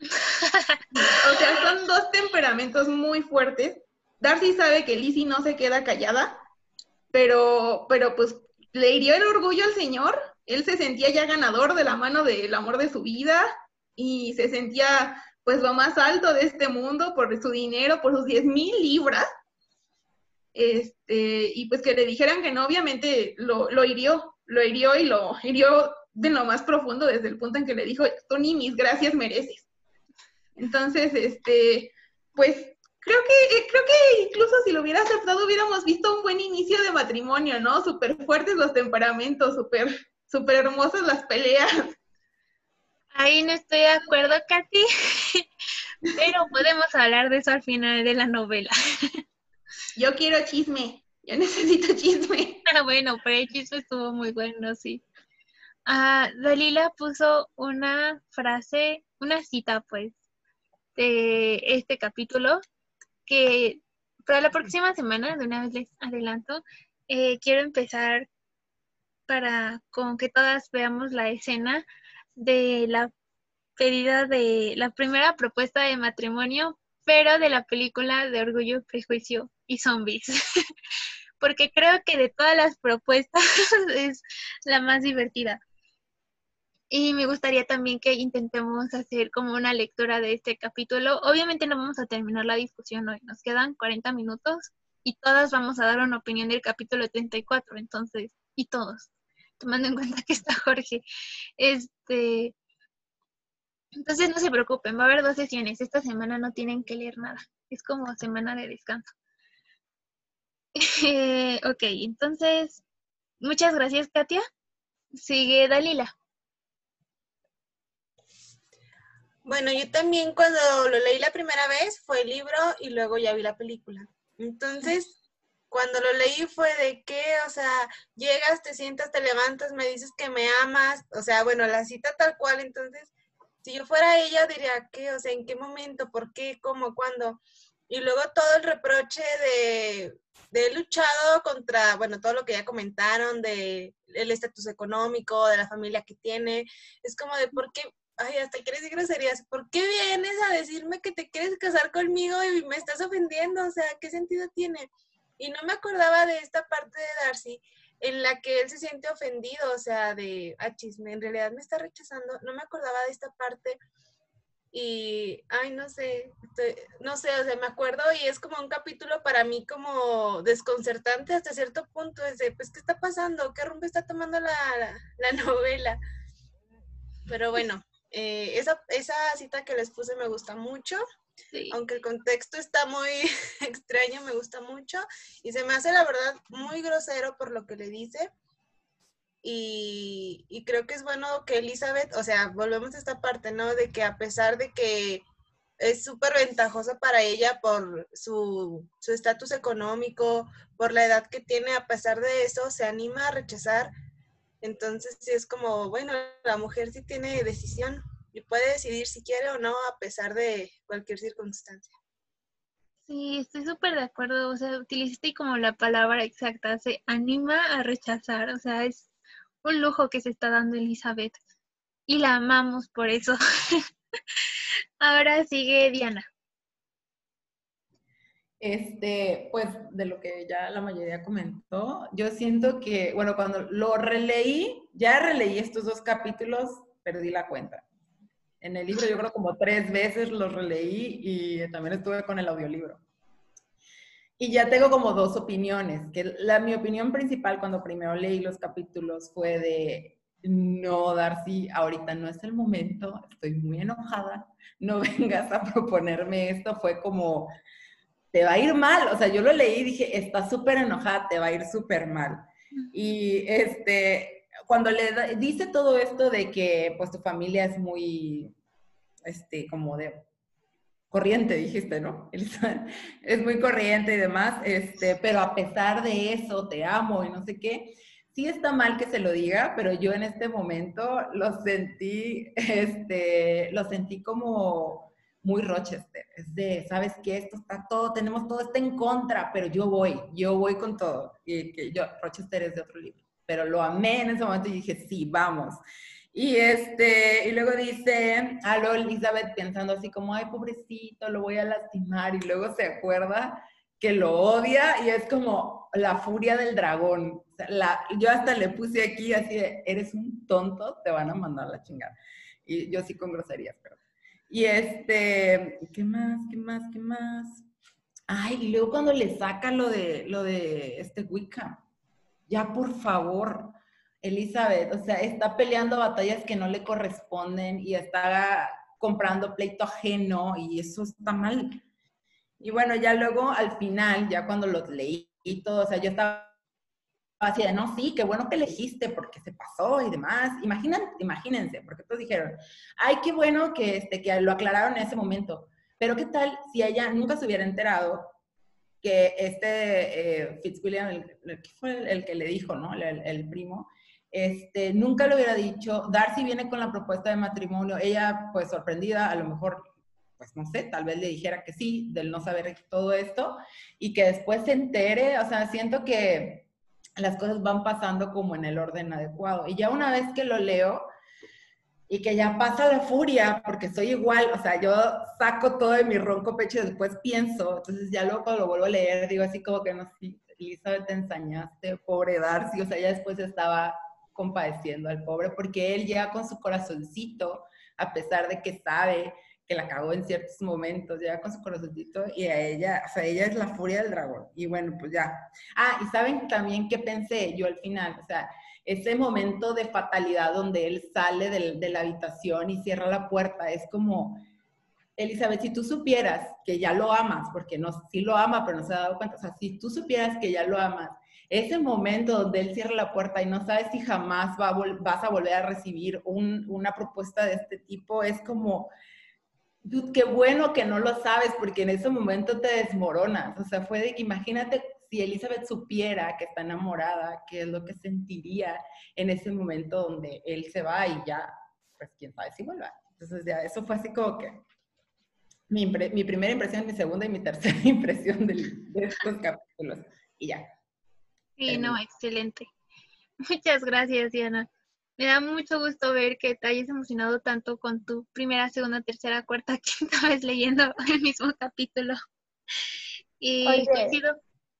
o sea, son dos temperamentos muy fuertes. Darcy sabe que Lizzie no se queda callada, pero, pero pues le hirió el orgullo al señor. Él se sentía ya ganador de la mano del amor de su vida y se sentía pues lo más alto de este mundo por su dinero, por sus 10 mil libras. Este, y pues que le dijeran que no, obviamente lo, lo hirió, lo hirió y lo hirió de lo más profundo desde el punto en que le dijo, tú ni mis gracias mereces. Entonces, este, pues creo que, eh, creo que incluso si lo hubiera aceptado hubiéramos visto un buen inicio de matrimonio, ¿no? Súper fuertes los temperamentos, súper, súper hermosas las peleas. Ahí no estoy de acuerdo, Katy, (laughs) pero podemos hablar de eso al final de la novela. (laughs) Yo quiero chisme, yo (laughs) necesito chisme. Ah, bueno, pero el chisme estuvo muy bueno, sí. Ah, Dalila puso una frase, una cita, pues, de este capítulo, que para la próxima semana, de una vez les adelanto, eh, quiero empezar para con que todas veamos la escena de la pedida de la primera propuesta de matrimonio, pero de la película de Orgullo, Prejuicio y Zombies. (laughs) Porque creo que de todas las propuestas (laughs) es la más divertida. Y me gustaría también que intentemos hacer como una lectura de este capítulo. Obviamente no vamos a terminar la discusión hoy, nos quedan 40 minutos y todas vamos a dar una opinión del capítulo 34, entonces, y todos, tomando en cuenta que está Jorge. Este, entonces no se preocupen, va a haber dos sesiones. Esta semana no tienen que leer nada, es como semana de descanso. (laughs) ok, entonces, muchas gracias, Katia. Sigue Dalila. Bueno, yo también cuando lo leí la primera vez fue el libro y luego ya vi la película. Entonces, cuando lo leí fue de que, o sea, llegas, te sientas, te levantas, me dices que me amas, o sea, bueno, la cita tal cual, entonces, si yo fuera ella diría, ¿qué? O sea, ¿en qué momento? ¿Por qué? ¿Cómo? ¿Cuándo? Y luego todo el reproche de, de luchado contra, bueno, todo lo que ya comentaron, de el estatus económico, de la familia que tiene, es como de, ¿por qué? ay, hasta quieres decir groserías, ¿por qué vienes a decirme que te quieres casar conmigo y me estás ofendiendo? O sea, ¿qué sentido tiene? Y no me acordaba de esta parte de Darcy en la que él se siente ofendido, o sea, de, ah, chisme, en realidad me está rechazando, no me acordaba de esta parte y, ay, no sé, no sé, o sea, me acuerdo y es como un capítulo para mí como desconcertante hasta cierto punto, es de, pues, ¿qué está pasando? ¿Qué rumbo está tomando la, la (laughs) novela? Pero bueno, eh, esa, esa cita que les puse me gusta mucho. Aunque el contexto está muy (laughs) extraño, me gusta mucho. Y se me hace, la verdad, muy grosero por lo que le dice. Y, y, creo que es bueno que Elizabeth, o sea, volvemos a esta parte, ¿no? De que a pesar de que es súper ventajosa para ella por su estatus económico, por la edad que tiene, a pesar de eso, se anima a rechazar entonces sí es como, bueno, la mujer sí tiene decisión y puede decidir si quiere o no a pesar de cualquier circunstancia. Sí, estoy súper de acuerdo. O sea, utilizaste como la palabra exacta, se anima a rechazar. O sea, es un lujo que se está dando Elizabeth. Y la amamos por eso. (laughs) Ahora sigue Diana. Este, pues de lo que ya la mayoría comentó, yo siento que, bueno, cuando lo releí, ya releí estos dos capítulos, perdí la cuenta. En el libro yo creo como tres veces los releí y también estuve con el audiolibro. Y ya tengo como dos opiniones, que la, mi opinión principal cuando primero leí los capítulos fue de, no, Darcy, ahorita no es el momento, estoy muy enojada, no (laughs) vengas a proponerme esto, fue como, te va a ir mal. O sea, yo lo leí y dije, está súper enojada, te va a ir súper mal. Y este, cuando le dice todo esto de que pues tu familia es muy, este, como de corriente, dijiste, ¿no? (laughs) es muy corriente y demás, este, pero a pesar de eso, te amo y no sé qué. Sí está mal que se lo diga, pero yo en este momento lo sentí, este, lo sentí como muy Rochester. Es de, ¿sabes qué? Esto está todo, tenemos todo está en contra, pero yo voy, yo voy con todo. Y que yo, Rochester es de otro libro, pero lo amé en ese momento y dije, sí, vamos. Y este, y luego dice, aló Elizabeth pensando así como, ay, pobrecito, lo voy a lastimar. Y luego se acuerda que lo odia y es como la furia del dragón. la, yo hasta le puse aquí así de, eres un tonto, te van a mandar la chingada. Y yo sí con groserías, pero y este, ¿qué más? ¿Qué más? ¿Qué más? Ay, y luego cuando le saca lo de, lo de este Wicca, ya por favor, Elizabeth, o sea, está peleando batallas que no le corresponden y está comprando pleito ajeno y eso está mal. Y bueno, ya luego al final, ya cuando los leí y todo, o sea, yo estaba así de, no, sí, qué bueno que elegiste porque se pasó y demás. Imagínense, porque todos dijeron, ay, qué bueno que, este, que lo aclararon en ese momento. Pero qué tal si ella nunca se hubiera enterado que este eh, Fitzwilliam, el, el, que le dijo, ¿no? El, primo, este, nunca lo hubiera dicho. Darcy viene con la propuesta de matrimonio. Ella, pues sorprendida, a lo mejor, pues no sé, tal vez le dijera que sí, del no saber todo esto, y que después se entere. O sea, siento que las cosas van pasando como en el orden adecuado. Y ya una vez que lo leo y que ya pasa la furia, porque soy igual, o sea, yo saco todo de mi ronco pecho y después pienso, entonces ya luego lo vuelvo a leer, digo así como que no, sí, Elizabeth te ensañaste, pobre Darcy, o sea, ya después estaba compadeciendo al pobre porque él llega con su corazoncito, a pesar de que sabe que la cagó en ciertos momentos, llega con su corazoncito y a ella, o sea, ella es la furia del dragón. Y bueno, pues ya. Ah, y saben también qué pensé yo al final, o sea, ese momento de fatalidad donde él sale de la habitación y cierra la puerta, es como, Elizabeth, si tú supieras que ya lo amas, porque no, sí lo ama, pero no se ha dado cuenta, o sea, si tú supieras que ya lo amas, ese momento donde él cierra la puerta y no sabes si jamás va vas a volver a recibir una propuesta de este tipo, es como, qué bueno que no lo sabes, porque en ese momento te desmoronas. O sea, fue de que imagínate si Elizabeth supiera que está enamorada, qué es lo que sentiría en ese momento donde él se va y ya, pues quién sabe si vuelva. Entonces ya, eso fue así como que mi, mi primera impresión, mi segunda y mi tercera (laughs) impresión de, de estos capítulos. Y ya. Sí, no, excelente. (laughs) Muchas gracias, Diana. Me da mucho gusto ver que te hayas emocionado tanto con tu primera, segunda, tercera, cuarta, (laughs) quinta vez leyendo (laughs) el mismo capítulo. Y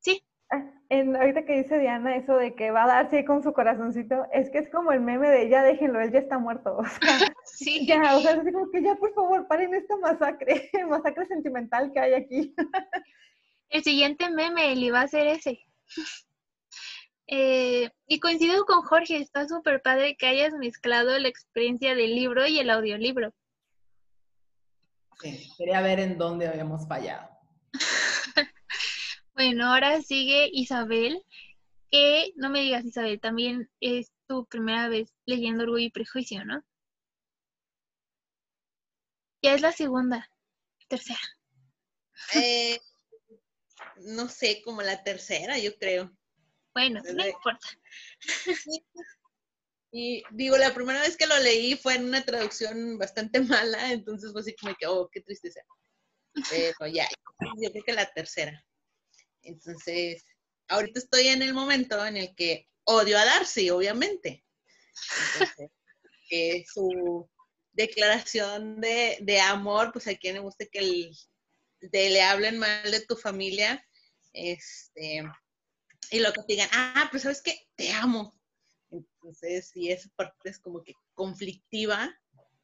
Sí. Ah, en, ahorita que dice Diana eso de que va a darse con su corazoncito, es que es como el meme de ya déjenlo, él ya está muerto. O sea, sí. Ya, o sea, es como que ya por favor paren esta masacre, masacre sentimental que hay aquí. El siguiente meme, él iba a ser ese. Eh, y coincido con Jorge, está súper padre que hayas mezclado la experiencia del libro y el audiolibro. Sí, quería ver en dónde habíamos fallado. (laughs) bueno, ahora sigue Isabel, que no me digas Isabel, también es tu primera vez leyendo Orgullo y Prejuicio, ¿no? Ya es la segunda, tercera. Eh, no sé, como la tercera, yo creo. Bueno, no importa. Y digo, la primera vez que lo leí fue en una traducción bastante (laughs) mala, entonces fue así como que, oh, qué tristeza. Pero ya, yo creo que la tercera. Entonces, ahorita estoy en el momento en el que odio a Darcy, obviamente. Entonces, su declaración de, de, amor, pues a quien le guste que le hablen mal de tu familia, este, y lo que digan, ah, pues sabes que te amo. Entonces, sí, esa parte es como que conflictiva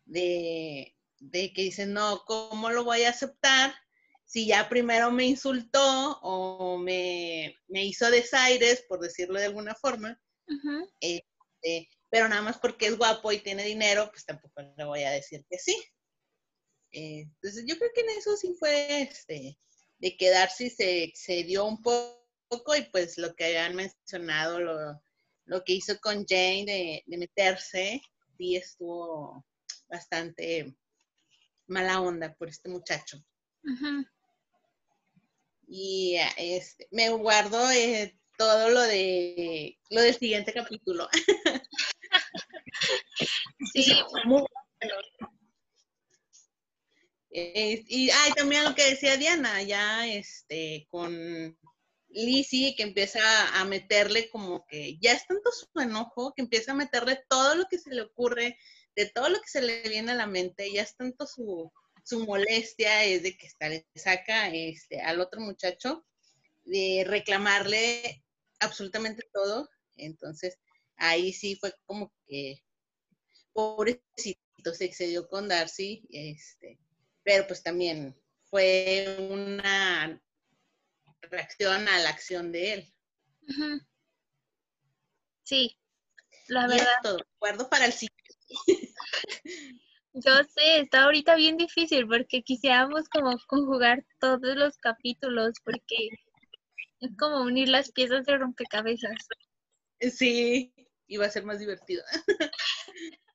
de, de que dicen, no, ¿cómo lo voy a aceptar? Si ya primero me insultó o me, me hizo desaires, por decirlo de alguna forma, este, pero nada más porque es guapo y tiene dinero, pues tampoco le voy a decir que sí. Eh, entonces, yo creo que en eso sí fue este, de quedarse se, se dio un poco poco y pues lo que habían mencionado, lo, que hizo con Jane de, meterse, sí estuvo bastante mala onda por este muchacho. Y este, me guardo eh, todo lo de lo del siguiente capítulo. (laughs) sí, muy bueno. y ay, también lo que decía Diana, ya este, con Lizzie que empieza a meterle como que ya es tanto su enojo que empieza a meterle todo lo que se le ocurre, de todo lo que se le viene a la mente, ya es tanto su, molestia, es de que está, le saca este, al otro muchacho de reclamarle absolutamente todo. Entonces, ahí sí fue como que pobrecito se excedió con Darcy, este, pero pues también fue una reacción a la acción de él. Sí, la verdad. todo, acuerdo para el sitio. (laughs) Yo sé, está ahorita bien difícil porque quisiéramos como conjugar todos los capítulos porque es como unir las piezas de rompecabezas. Sí, iba a ser más divertido. (laughs)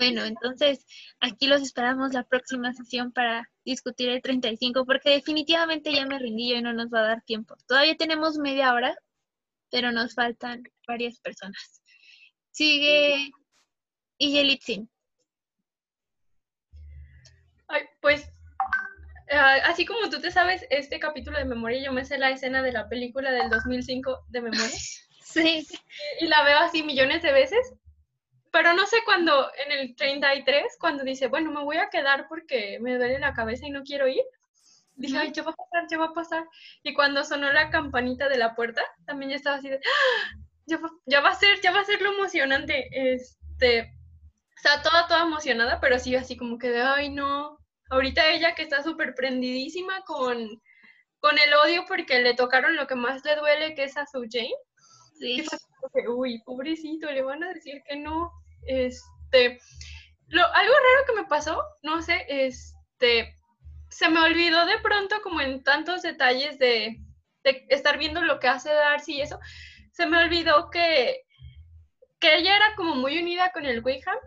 Bueno, entonces aquí los esperamos la próxima sesión para discutir el 35, porque definitivamente ya me rendí y no nos va a dar tiempo. Todavía tenemos media hora, pero nos faltan varias personas. Sigue Iyelitzin. Ay, pues, ah, así como tú te sabes este capítulo de memoria, yo me sé la escena de la película del 2005 de memoria. (laughs) Sí. Y la veo así millones de veces pero no sé cuándo, en el 33, cuando dice, bueno, me voy a quedar porque me duele la cabeza y no quiero ir, dije, ay, ¿qué va a pasar? ¿Qué va a pasar? Y cuando sonó la campanita de la puerta, también ya estaba así de, ¡Ah! ya va, ya va a ser, ya va a ser lo emocionante. Este, está toda, toda emocionada, pero sí así como que de, ay, no. Ahorita ella que está súper prendidísima con, con el odio porque le tocaron lo que más le duele, que es a su Jane. Sí. uy, pobrecito, le van a decir que no. Este, lo, algo raro que me pasó, no sé, este, se me olvidó de pronto como en tantos detalles de, estar viendo lo que hace Darcy y eso, se me olvidó que, que ella era como muy unida con el Wickham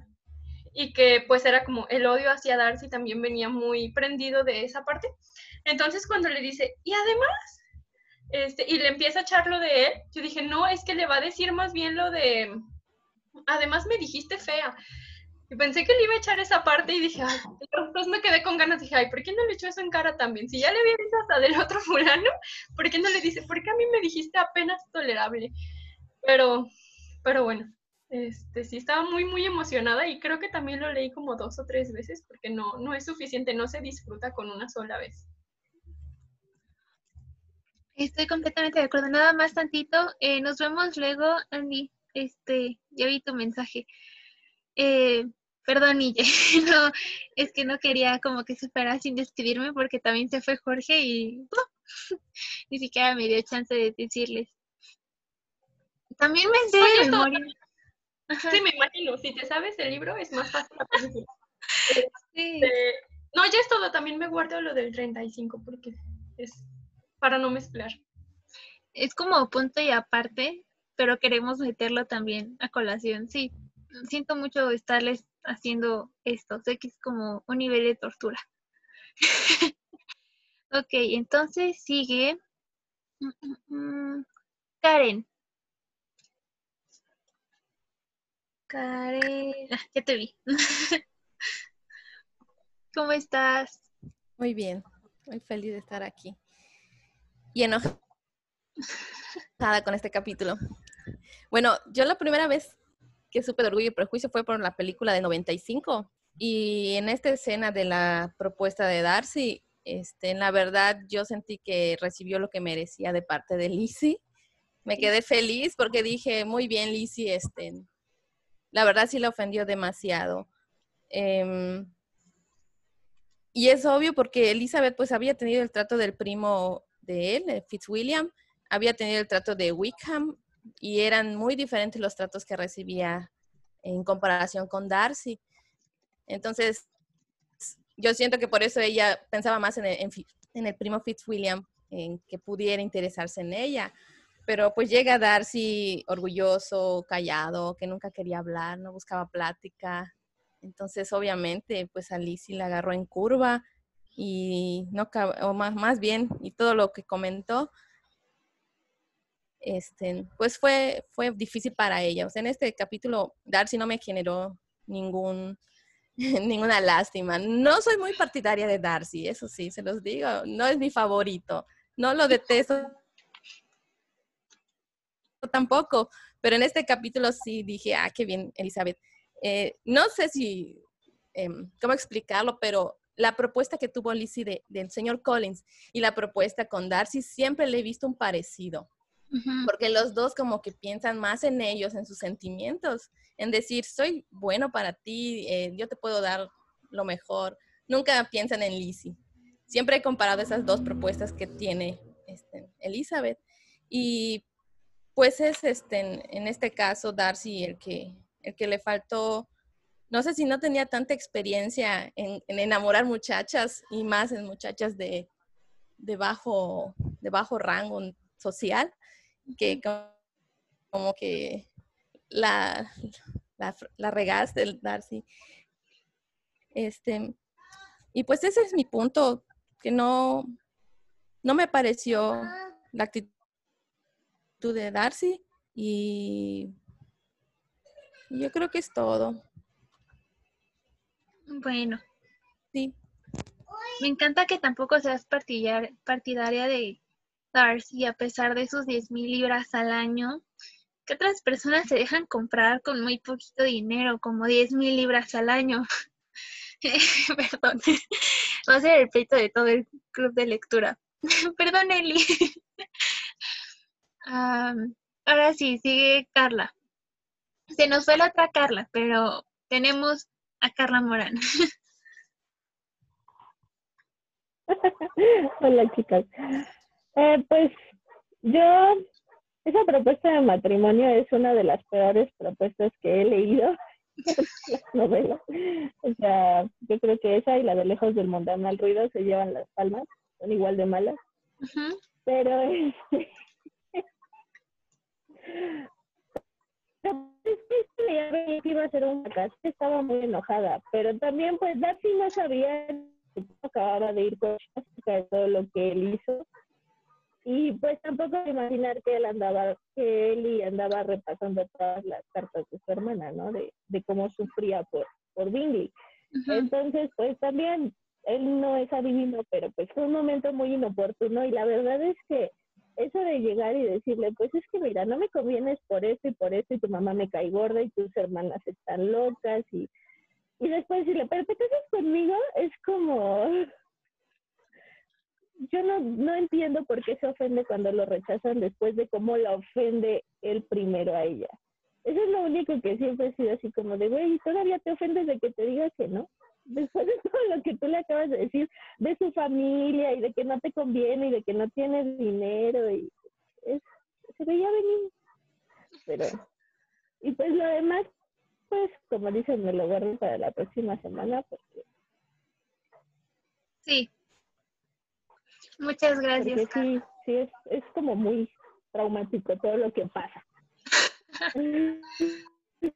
y que pues era como el odio hacia Darcy también venía muy prendido de esa parte. Entonces cuando le dice, y además, este, y le empieza a echar lo de él, yo dije, no, es que le va a decir más bien lo de, además me dijiste fea. Y pensé que le iba a echar esa parte y dije, ay, después me quedé con ganas, dije, ay, ¿por qué no le echó eso en cara también? Si ya le había dicho hasta del otro (laughs) fulano, ¿por qué no le dice, por qué a mí me dijiste apenas tolerable? Pero, pero bueno, este, sí estaba muy, muy emocionada y creo que también lo leí como dos o tres veces porque no, no es suficiente, no se disfruta con una sola vez. Estoy completamente de acuerdo. Nada más tantito. Eh, nos vemos luego, Andy. Este, ya vi tu mensaje. Eh, perdón, Nille. (laughs) no, es que no quería como que se fuera sin despedirme porque también se fue Jorge y (laughs) ni siquiera me dio chance de decirles. También me sé de memoria. Sí, me imagino. Si te sabes el libro, es más fácil película. (laughs) Este, no, ya es todo. También me guardo lo del 35 porque es para no mezclar. Es como punto y aparte, pero queremos meterlo también a colación. Sí, siento mucho estarles haciendo esto. Sé que es como un nivel de tortura. (laughs) ok, entonces sigue Karen. Karen, ah, ya te vi. (laughs) ¿Cómo estás? Muy bien, muy feliz de estar aquí. Y enojada con este capítulo. Bueno, yo la primera vez que supe de Orgullo y Prejuicio fue por la película de 95. Y en esta escena de la propuesta de Darcy, este, la verdad yo sentí que recibió lo que merecía de parte de Lizzie. Me quedé feliz porque dije, muy bien Lizzie, este, la verdad sí la ofendió demasiado. Em, y es obvio porque Elizabeth pues había tenido el trato del primo de él, Fitzwilliam, había tenido el trato de Wickham y eran muy diferentes los tratos que recibía en comparación con Darcy. Entonces, yo siento que por eso ella pensaba más en el, primo Fitzwilliam, en que pudiera interesarse en ella. Pero pues llega Darcy orgulloso, callado, que nunca quería hablar, no buscaba plática. Entonces, obviamente, pues a Lizzie la agarró en curva y no, o más, más bien, y todo lo que comentó, este, pues fue, fue difícil para ella. O sea, en este capítulo, Darcy no me generó ningún, (laughs) ninguna lástima. No soy muy partidaria de Darcy, eso sí, se los digo. No es mi favorito. No lo detesto tampoco, pero en este capítulo sí dije, ah, qué bien, Elizabeth. Eh, no sé si, em, cómo explicarlo, pero la propuesta que tuvo Lizzie del señor Collins y la propuesta con Darcy, siempre le he visto un parecido porque los dos como que piensan más en ellos, en sus sentimientos, en decir, soy bueno para ti, eh, yo te puedo dar lo mejor. Nunca piensan en Lizzie. Siempre he comparado esas dos propuestas que tiene este, Elizabeth. Y pues es este, en, este caso Darcy el que, el que le faltó, no sé si no tenía tanta experiencia en, enamorar muchachas y más en muchachas de, de, bajo, de bajo rango social que como que la, la, la regaste, Darcy. Este, y pues ese es mi punto, que no, no me pareció la actitud de Darcy y yo creo que es todo. Bueno. Sí. Me encanta que tampoco seas partidaria de Darcy, a pesar de sus 10 mil libras al año, que otras personas se dejan comprar con muy poquito dinero, como 10 mil libras al año. (laughs) Perdón, (laughs) va a ser el peito de todo el club de lectura. (laughs) Perdón, Eli. ahora sí, sigue Carla. Se nos fue la otra Carla, pero tenemos a Carla Morán. Hola chicas. Eh, pues yo, esa propuesta de matrimonio es una de las peores propuestas que he leído (laughs) en las novelas. O sea, yo creo que esa y la de Lejos del Mundanal Ruido se llevan las palmas, son igual de malas. Pero este... Es (laughs) que iba a ser un fracaso, estaba muy enojada, pero también pues Darcy no sabía que acababa de ir con de todo lo que él hizo y pues tampoco imaginar que él andaba, que él andaba repasando todas las cartas de su hermana, ¿no? De, de cómo sufría por, por Bingley. Entonces, pues también él no es adivino, pero pues fue un momento muy inoportuno y la verdad es que eso de llegar y decirle, pues es que mira, no me convienes por esto y por esto y tu mamá me cae gorda y tus hermanas están locas y, y después decirle, pero te casas conmigo, es como, yo no, no entiendo por qué se ofende cuando lo rechazan después de cómo la ofende él primero a ella. Eso es lo único que siempre he sido así como de, güey, todavía te ofendes de que te diga que no. Después de (laughs) todo lo que tú le acabas de decir de su familia y de que no te conviene y de que no tienes dinero y es, se veía venir. Pero, y pues lo demás, pues como dicen, me lo guardo para la próxima semana porque... Sí, Muchas gracias. sí, sí es, es como muy traumático todo lo que pasa. (laughs)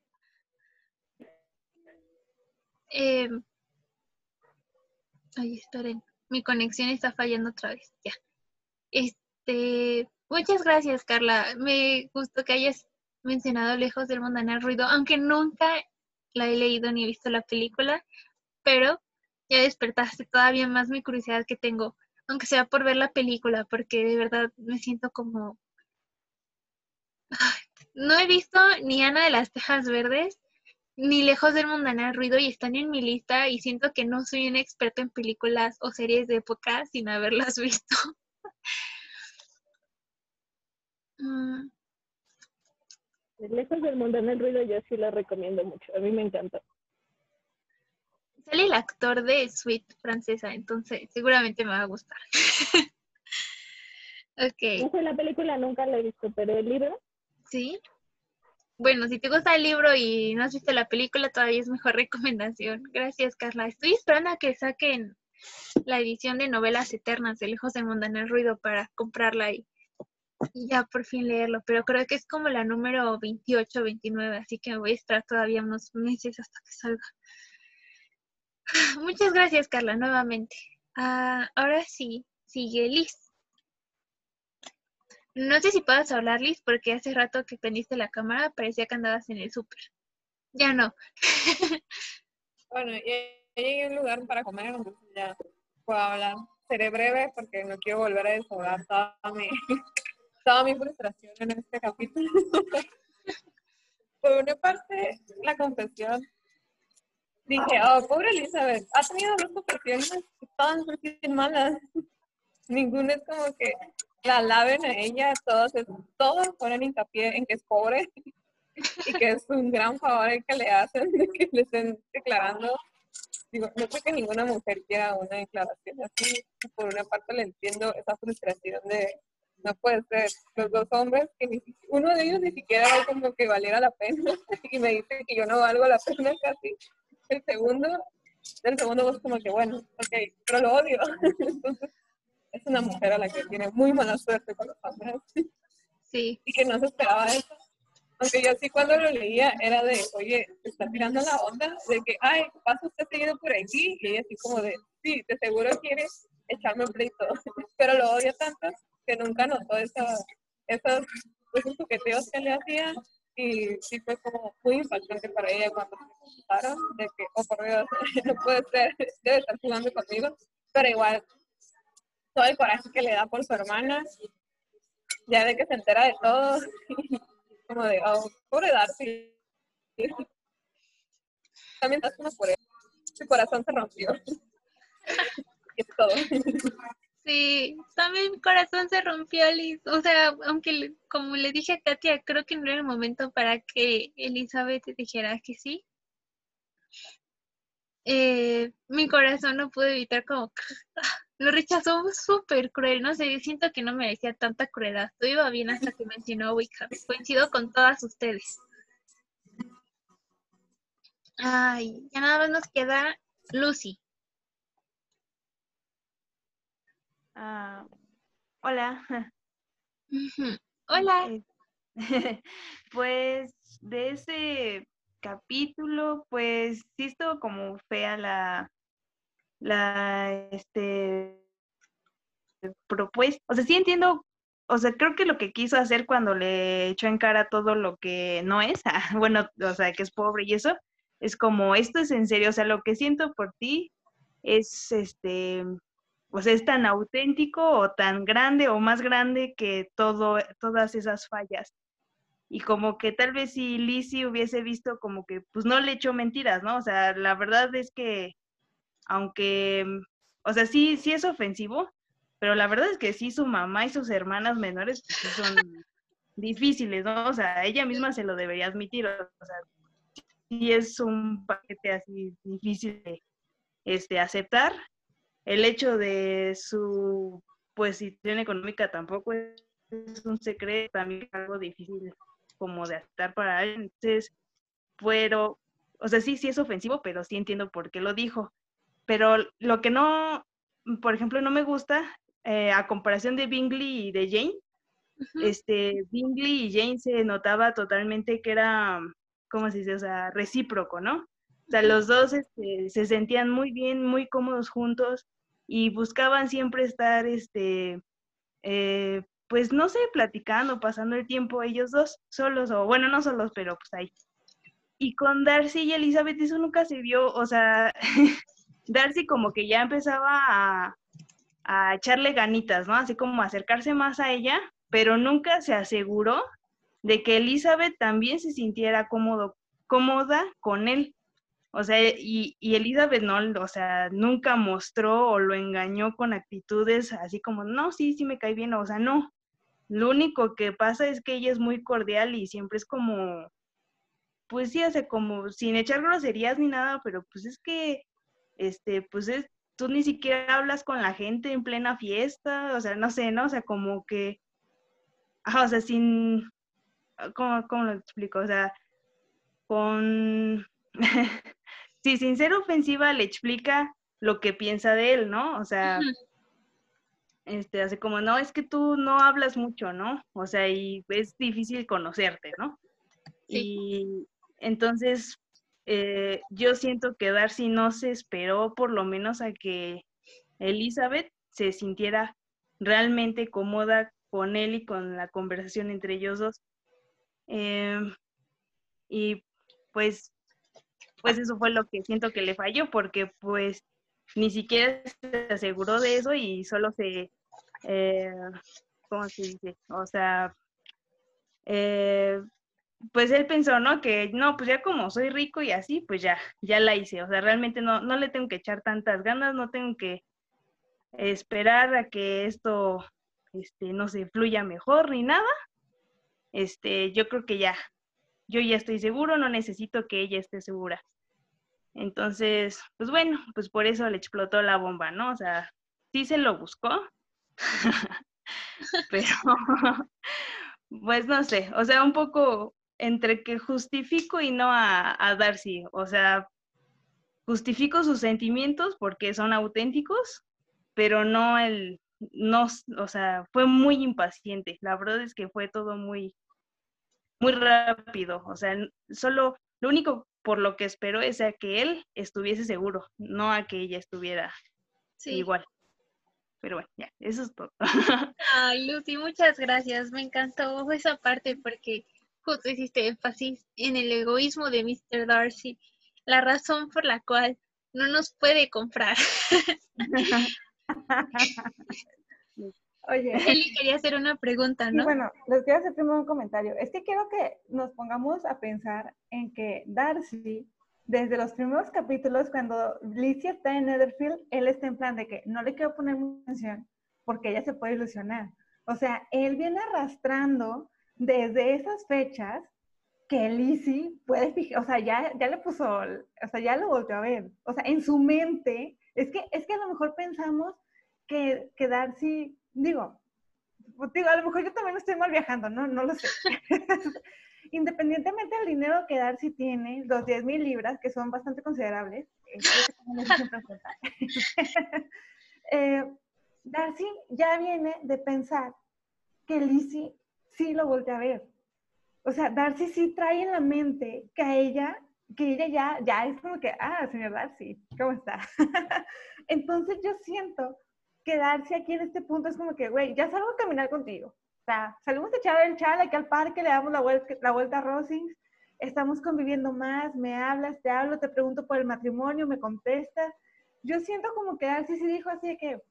eh, ay, esperen, mi conexión está fallando otra vez. Ya. Este, muchas gracias, Carla. Me gustó que hayas mencionado Lejos del Mundanal Ruido, aunque nunca la he leído ni he visto la película, pero ya despertaste todavía más mi curiosidad que tengo aunque sea por ver la película, porque de verdad me siento como... No he visto ni Ana de las Tejas Verdes, ni Lejos del Mundanal Ruido, y están en mi lista, y siento que no soy un experto en películas o series de época sin haberlas (laughs) visto. Mm. Lejos del Mundanal Ruido yo sí la recomiendo mucho, a mí me encanta sale el actor de Sweet francesa, entonces seguramente me va a gustar. (laughs) ok. No sé, la película nunca la he visto, pero el libro. Sí. Bueno, si te gusta el libro y no has visto la película, todavía es mejor (laughs) recomendación. Gracias, Carla. Estoy esperando a que saquen la edición de novelas eternas de Lejos del el Ruido para comprarla y, y ya por fin leerlo. Pero creo que es como la número 28, 29, así que me voy a esperar todavía unos meses hasta que salga. (laughs) Muchas gracias, Carla, nuevamente. Ah, ahora sí, sigue Liz. No sé si puedas hablar, Liz, porque hace rato que prendiste la cámara parecía que andabas en el súper. Ya no. (laughs) bueno, ya llegué a un lugar para comer, entonces ya puedo hablar. Seré breve porque no quiero volver a desahogar toda mi, (laughs) toda mi frustración en este capítulo. Por una parte, la confesión dije, oh, pobre Elizabeth, ha tenido dos que todas son malas. (laughs) Ninguna es como que la laven a ella, todos, todos ponen hincapié en que es pobre y que es un gran favor el que le hacen (laughs) de que le estén declarando. Digo, no creo que ninguna mujer quiera una declaración así. Por una parte le entiendo esa frustración de no puede ser. Los dos hombres, que ni, uno de ellos ni siquiera como que valiera la pena (laughs) y me dice que yo no valgo la pena casi el segundo, el segundo vos como que bueno, ok, pero lo odio. (laughs) Entonces, es una mujer a la que tiene muy mala suerte con los hombres. Sí. Y que no se esperaba eso. Aunque yo sí cuando lo leía era de, oye, está tirando la onda de que, ay, pasa usted seguido por aquí. Y ella así como de, sí, de seguro quiere echarme un pleito. (laughs) Pero lo odia tanto que nunca notó esos, esos, esos toqueteos que le hacía y sí fue como muy impactante para ella cuando se contaron de que, oh por Dios, (laughs) no puede ser, debe estar jugando conmigo, pero igual todo el coraje que le da por su hermana, ya de que se entera de todo, (laughs) como de, oh, pobre Darcy. También estás como por él, su corazón se rompió. (laughs) es todo. Sí, también mi corazón se rompió, Liz. O sea, aunque como le dije a Katia, creo que no era el momento para que Elizabeth dijera que sí. Eh, mi corazón no pudo evitar como (laughs) lo rechazó súper cruel, no sé, siento que no merecía tanta crueldad. Todo iba bien hasta que mencionó a Wickham. Coincido con todas ustedes. Ay, ya nada más nos queda Lucy. Ah, hola. (laughs) Hola. Eh, (laughs) Pues de ese capítulo, pues sí estuvo como fea la, la, este, propuesta. O sea, sí entiendo, o sea, creo que lo que quiso hacer cuando le echó en cara todo lo que no es, (laughs) bueno, o sea, que es pobre y eso, es como, esto es en serio, o sea, lo que siento por ti es, este, pues es tan auténtico o tan grande o más grande que todo, todas esas fallas. Y como que tal vez si Lizzie hubiese visto como que pues no le echó mentiras, ¿no? O sea, la verdad es que aunque, mm, o sea, sí, sí es ofensivo, pero la verdad es que sí su mamá y sus hermanas menores pues, son difíciles, ¿no? O sea, ella misma se lo debería admitir, o sea, sí es un paquete así difícil de este, aceptar. El hecho de su pues situación económica tampoco es un secreto, también es algo difícil como de aceptar para él. Entonces, pero, o sea, sí, sí es ofensivo, pero sí entiendo por qué lo dijo. Pero lo que no, por ejemplo, no me gusta, eh, a comparación de Bingley y de Jane, este, Bingley y Jane se notaba totalmente que era, ¿cómo se dice? O sea, recíproco, ¿no? O sea, los dos este, se sentían muy bien, muy cómodos juntos y buscaban siempre estar, este, eh, pues no sé, platicando, pasando el tiempo ellos dos solos, o bueno, no solos, pero pues ahí. Y con Darcy y Elizabeth eso nunca se vio, o sea, (laughs) Darcy como que ya empezaba a, a echarle ganitas, ¿no? Así como acercarse más a ella, pero nunca se aseguró de que Elizabeth también se sintiera cómodo, cómoda con él. O sea, y, y Elizabeth no, o sea, nunca mostró o lo engañó con actitudes así como, no, sí, sí me cae bien, o sea, no. Lo único que pasa es que ella es muy cordial y siempre es como, pues sí, hace como, sin echar groserías ni nada, pero pues es que, este, pues es, tú ni siquiera hablas con la gente en plena fiesta, o sea, no sé, ¿no? O sea, como que, o sea, sin, ¿cómo, cómo lo explico? O sea, con, (laughs) sí, sin ser ofensiva, le explica lo que piensa de él, ¿no? O sea, este, hace como, no, es que tú no hablas mucho, ¿no? O sea, y es difícil conocerte, ¿no? Y entonces, eh, yo siento que Darcy no se esperó por lo menos a que Elizabeth se sintiera realmente cómoda con él y con la conversación entre ellos dos. Em, y pues, pues eso fue lo que siento que le falló, porque pues ni siquiera se aseguró de eso y solo se, eh, ¿cómo se dice? O sea, eh, pues él pensó, ¿no? Que no, pues ya como soy rico y así, pues ya, ya la hice. O sea, realmente no, no le tengo que echar tantas ganas, no tengo que esperar a que esto, este, no se fluya mejor ni nada. Este, yo creo que ya, yo ya estoy seguro, no necesito que ella esté segura. Entonces, pues bueno, pues por eso le explotó la bomba, ¿no? O sea, sí se lo buscó, (laughs) pero (laughs) pues no sé, o sea, un poco entre que justifico y no a, a Darcy, o sea, justifico sus sentimientos porque son auténticos, pero no el, no, o sea, fue muy impaciente, la verdad es que fue todo muy, muy rápido, o sea, solo, lo único por lo que espero es a que él estuviese seguro, no a que ella estuviera Sí. igual. Pero bueno, ya, eso es todo. (laughs) Ay, Lucy, muchas gracias. Me encantó esa parte porque justo hiciste énfasis en el egoísmo de Mr. Darcy, la razón por la cual no nos puede comprar. (laughs) (laughs) Oye. Eli quería hacer una pregunta, Sí, ¿no? bueno, les quiero hacer primero un comentario. Es que quiero que nos pongamos a pensar en que Darcy, desde los primeros capítulos, cuando Lizzie está en Netherfield, él está en plan de que no le quiero poner mucha atención porque ella se puede ilusionar. O sea, él viene arrastrando desde esas fechas que Lizzie puede fijar, o sea, ya, ya le puso, o sea, ya lo volvió a ver. O sea, en su mente, es que, es que a lo mejor pensamos que, que Darcy, digo, digo, a lo mejor yo también estoy mal viajando, no, no lo sé. (laughs) Independientemente del dinero que Darcy tiene, los 10 mil libras, que son bastante considerables, (laughs) eh, Darcy ya viene de pensar que Lizzie sí lo voltea a ver. O sea, Darcy sí trae en la mente que a ella, que ella ya, ya es como que, ah, señor Darcy, ¿cómo está? (laughs) Entonces yo siento que Darcy aquí en este punto es como que, güey, ya salgo a caminar contigo. O sea, salimos a echar el chal aquí al parque, le damos la vuelta, la vuelta a Rosings, estamos conviviendo más, me hablas, te hablo, te pregunto por el matrimonio, me contestas. Yo siento como que Darcy sí dijo así de que,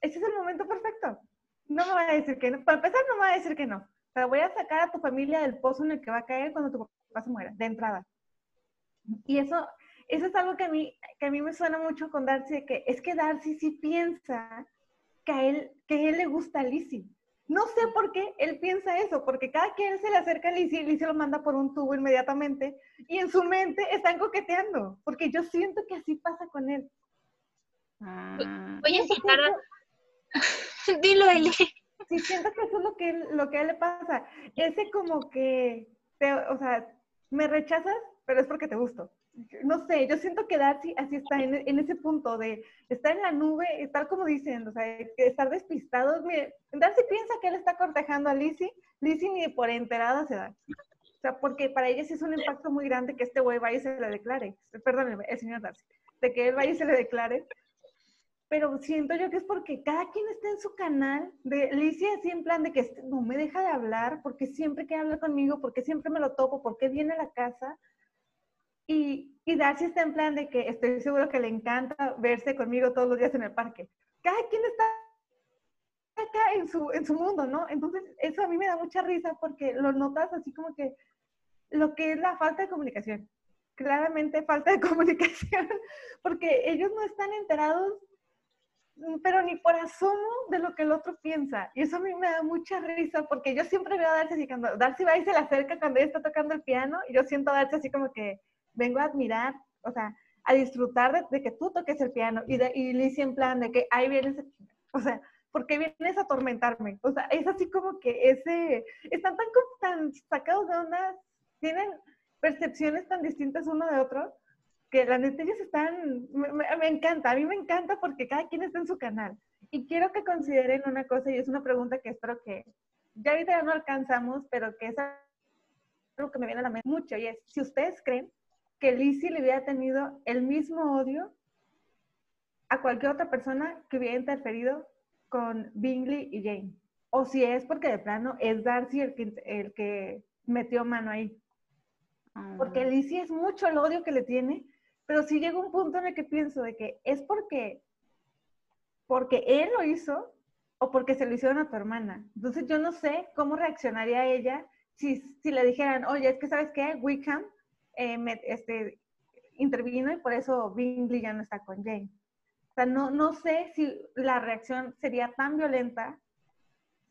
ese es el momento perfecto. No me va a decir que no. Para empezar, no me va a decir que no. Pero voy a sacar a tu familia del pozo en el que va a caer cuando tu papá se muera, de entrada. Y eso, eso es algo que a, mí, que a mí me suena mucho con Darcy, de que es que Darcy sí piensa que a él, que él le gusta a Lizzie. No sé por qué él piensa eso, porque cada quien se le acerca a Lizzie, Lizzie lo manda por un tubo inmediatamente, y en su mente están coqueteando, porque yo siento que así pasa con él. Voy a citar a, (laughs) Dilo, Eli. Sí, siento que eso es lo que, lo que a él le pasa. Ese como que, te, o sea, me rechazas, pero es porque te gusto. No sé, yo siento que Darcy así está en, en ese punto de estar en la nube, tal como dicen, o sea, estar despistado. Mire, Darcy piensa que él está cortejando a Lizzie, Lizzie ni por enterada se da. O sea, porque para ella sí es un impacto muy grande que este güey vaya y se le declare. Perdón, el señor Darcy. De que él vaya y se le declare pero siento yo que es porque cada quien está en su canal. De Licia así en plan de que este, no me deja de hablar, porque siempre quiere hablar conmigo, porque siempre me lo topo, porque viene a la casa. Y, y Darcy está en plan de que estoy seguro que le encanta verse conmigo todos los días en el parque. Cada quien está acá en su, en su mundo, ¿no? Entonces, eso a mí me da mucha risa porque lo notas así como que lo que es la falta de comunicación. Claramente falta de (laughs) comunicación, porque ellos no están enterados pero ni por asomo de lo que el otro piensa. Y eso a mí me da mucha risa porque yo siempre veo a Darcy así cuando Darcy va y se le acerca cuando ella está tocando el piano y yo siento a Darcy así como que vengo a admirar, o sea, a disfrutar de, que tú toques el piano y, de, y Lizzie en plan de que ahí vienes, o sea, ¿por qué vienes a atormentarme? O sea, es así como que ese, están tan, tan sacados de onda, tienen percepciones tan distintas uno de otro que la neta ellos están, me, encanta, a mí me encanta porque cada quien está en su canal. Y quiero que consideren una cosa, y es una pregunta que espero que ya ahorita ya no alcanzamos, pero que es algo que me viene a la mente mucho, y es, si ustedes creen que Lizzie le hubiera tenido el mismo odio a cualquier otra persona que hubiera interferido con Bingley y Jane, o si es porque de plano es Darcy el que, el que metió mano ahí. Porque ah. Lizzie es mucho el odio que le tiene pero sí llega un punto en el que pienso de que es porque, porque él lo hizo o porque se lo hicieron a tu hermana. Entonces yo no sé cómo reaccionaría ella si, si le dijeran, oye, es que sabes qué, Wickham eh, este, intervino y por eso Bingley ya no está con Jane. O sea, no, no sé si la reacción sería tan violenta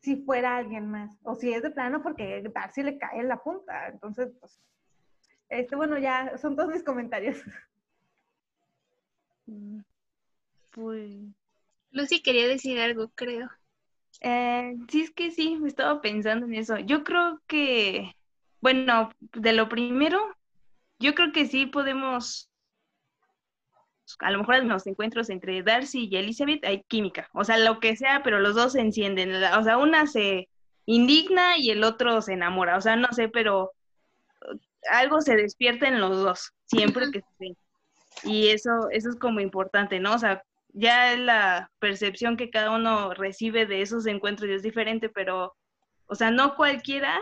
si fuera alguien más, o si es de plano porque Darcy le cae en la punta. Entonces, pues, este, bueno, ya son todos mis comentarios. Pues... Lucy quería decir algo, creo. Eh, sí, es que sí, me estaba pensando en eso. Yo creo que, bueno, de lo primero, yo creo que sí podemos, a lo mejor en los encuentros entre Darcy y Elizabeth hay química, o sea, lo que sea, pero los dos se encienden, o sea, una se indigna y el otro se enamora, o sea, no sé, pero algo se despierta en los dos, siempre que se y eso, eso es como importante, ¿no? O sea, ya la percepción que cada uno recibe de esos encuentros es diferente, pero, o sea, no cualquiera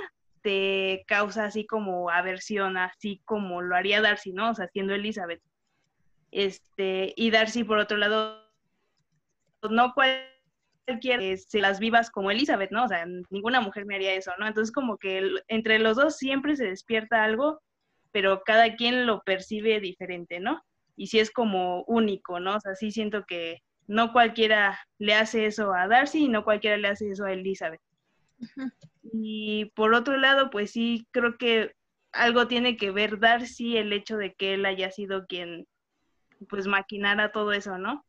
causa así como aversión, así como lo haría Darcy, ¿no? O sea, siendo Elizabeth. Este, y Darcy, por otro lado, no cualquiera se las vivas como Elizabeth, ¿no? O sea, ninguna mujer me haría eso, ¿no? Entonces, como que entre los dos siempre se despierta algo, pero cada quien lo percibe diferente, ¿no? y sí es como único, ¿no? O sea, sí siento que no cualquiera le hace eso a Darcy y no cualquiera le hace eso a Elizabeth. Y por otro lado, pues sí, creo que algo tiene que ver Darcy el hecho de que él haya sido quien pues maquinara todo eso, ¿no?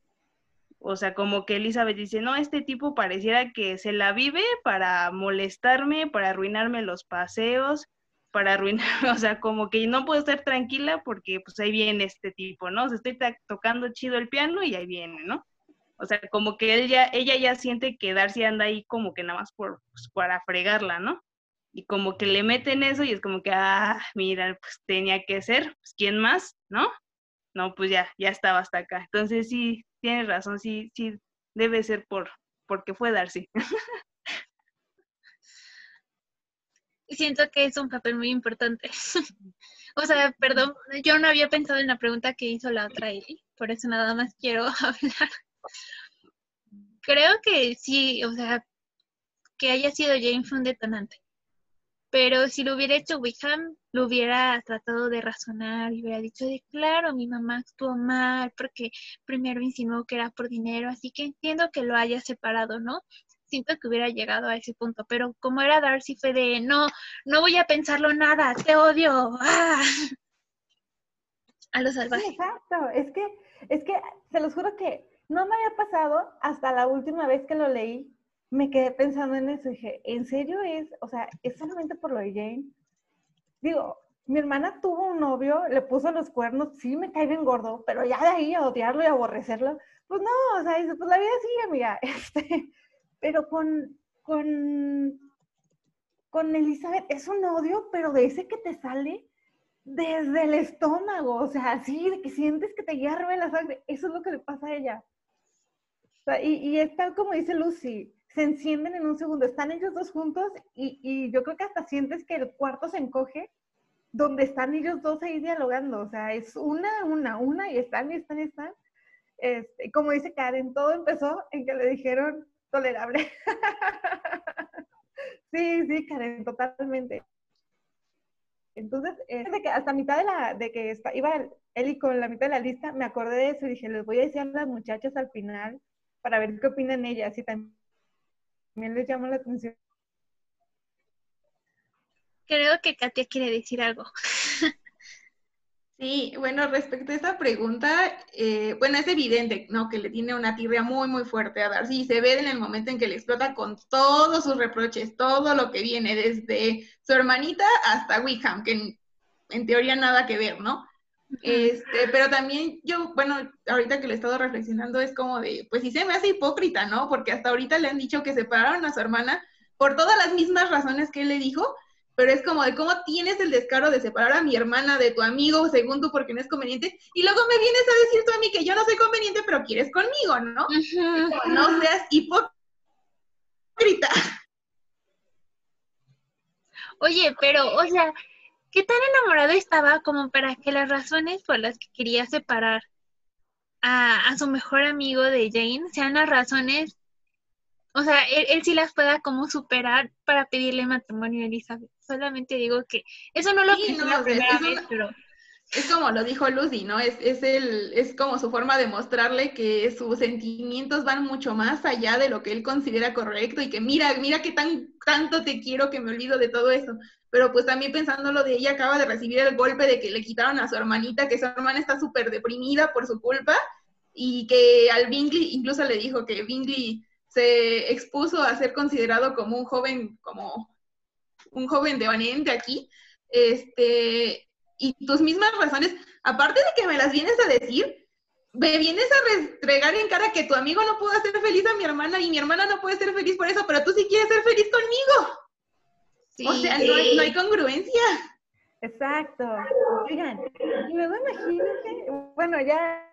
O sea, como que Elizabeth dice, no, este tipo pareciera que se la vive para molestarme, para arruinarme los paseos, para arruinar, (laughs) o sea, como que no puedo estar tranquila porque pues ahí viene este tipo, ¿no? O sea, estoy tocando chido el piano y ahí viene, ¿no? O sea, como que ella, ella ya siente que Darcy anda ahí como que nada más por, pues, para fregarla, ¿no? Y como que le meten eso y es como que, ah, mira, pues tenía que ser, pues ¿quién más? ¿No? No, pues ya, ya estaba hasta acá. Entonces sí, tienes razón, sí, sí, debe ser por, porque fue Darcy. (laughs) Siento que es un papel muy importante. (laughs) o sea, perdón, yo no había pensado en la pregunta que hizo la otra Eli, por eso nada más quiero (laughs) hablar. Creo que sí, o sea, que haya sido Jane fue un detonante. Pero si lo hubiera hecho Wickham, lo hubiera tratado de razonar y hubiera dicho de claro, mi mamá actuó mal porque primero insinuó que era por dinero, así que entiendo que lo haya separado, ¿no? Siento que hubiera llegado a ese punto, pero como era Darcy fue de no, no voy a pensarlo nada, te odio. ¡Ah! (laughs) A lo salvaje. exacto, es que, es que se los juro que no me había pasado hasta la última vez que lo leí me quedé pensando en eso dije, ¿en serio es? O sea, ¿es solamente por lo de Jane? Digo, mi hermana tuvo un novio, le puso los cuernos, sí me cae bien gordo, pero ya de ahí a odiarlo y aborrecerlo, pues no, o sea, pues la vida sigue, amiga. (laughs) Este, pero con, con, con Elizabeth es un odio, pero de ese que te sale desde el estómago, o sea, así, de que sientes que te hierve la sangre, eso es lo que le pasa a ella. Y, y es tal como dice Lucy, se encienden en un segundo. Están ellos dos juntos y, y, yo creo que hasta sientes que el cuarto se encoge donde están ellos dos ahí dialogando. O sea, es una, una, una y están y están y están. Este, como dice Karen, todo empezó en que le dijeron tolerable. (laughs) sí, sí, Karen, totalmente. Entonces, desde que hasta mitad de la, de que está, iba Eli con la mitad de la lista, me acordé de eso y dije, les voy a decir a las muchachas al final para ver qué opinan ellas y también también les llama la atención. Creo que Katia quiere decir algo. (laughs) Sí, bueno, respecto a esta pregunta, eh, bueno, es evidente, ¿no? Que le tiene una tirria muy, muy fuerte a Darcy y se ve en el momento en que le explota con todos sus reproches, todo lo que viene, desde su hermanita hasta Wickham, que en, teoría nada que ver, ¿no? Este, pero también yo, bueno, ahorita que le he estado reflexionando es como de, pues sí se me hace hipócrita, ¿no? Porque hasta ahorita le han dicho que separaron a su hermana por todas las mismas razones que él le dijo, pero es como de cómo tienes el descaro de separar a mi hermana de tu amigo, según tú, porque no es conveniente, y luego me vienes a decir tú a mí que yo no soy conveniente, pero quieres conmigo, ¿no? no seas hipócrita. Oye, pero, o sea, ¿Qué tan enamorado estaba como para que las razones por las que quería separar a, su mejor amigo de Jane sean las razones, o sea, él, sí las pueda como superar para pedirle matrimonio a Elizabeth? Solamente digo que eso no lo sí, la primera vez, pero... Es como lo dijo Lucy, ¿no? Es, es, el, es como su forma de mostrarle que sus sentimientos van mucho más allá de lo que él considera correcto y que mira, mira qué tan, tanto te quiero que me olvido de todo eso pero pues también pensando lo de ella acaba de recibir el golpe de que le quitaron a su hermanita, que su hermana está súper deprimida por su culpa y que al Bingley incluso le dijo que Bingley se expuso a ser considerado como un joven, como un joven devaniente aquí, este, y tus mismas razones, aparte de que me las vienes a decir, me vienes a restregar en cara que tu amigo no pudo hacer feliz a mi hermana y mi hermana no puede ser feliz por eso, pero tú sí quieres ser feliz conmigo o sea, no hay, congruencia. Exacto. Oigan, y luego imagínense, bueno, ya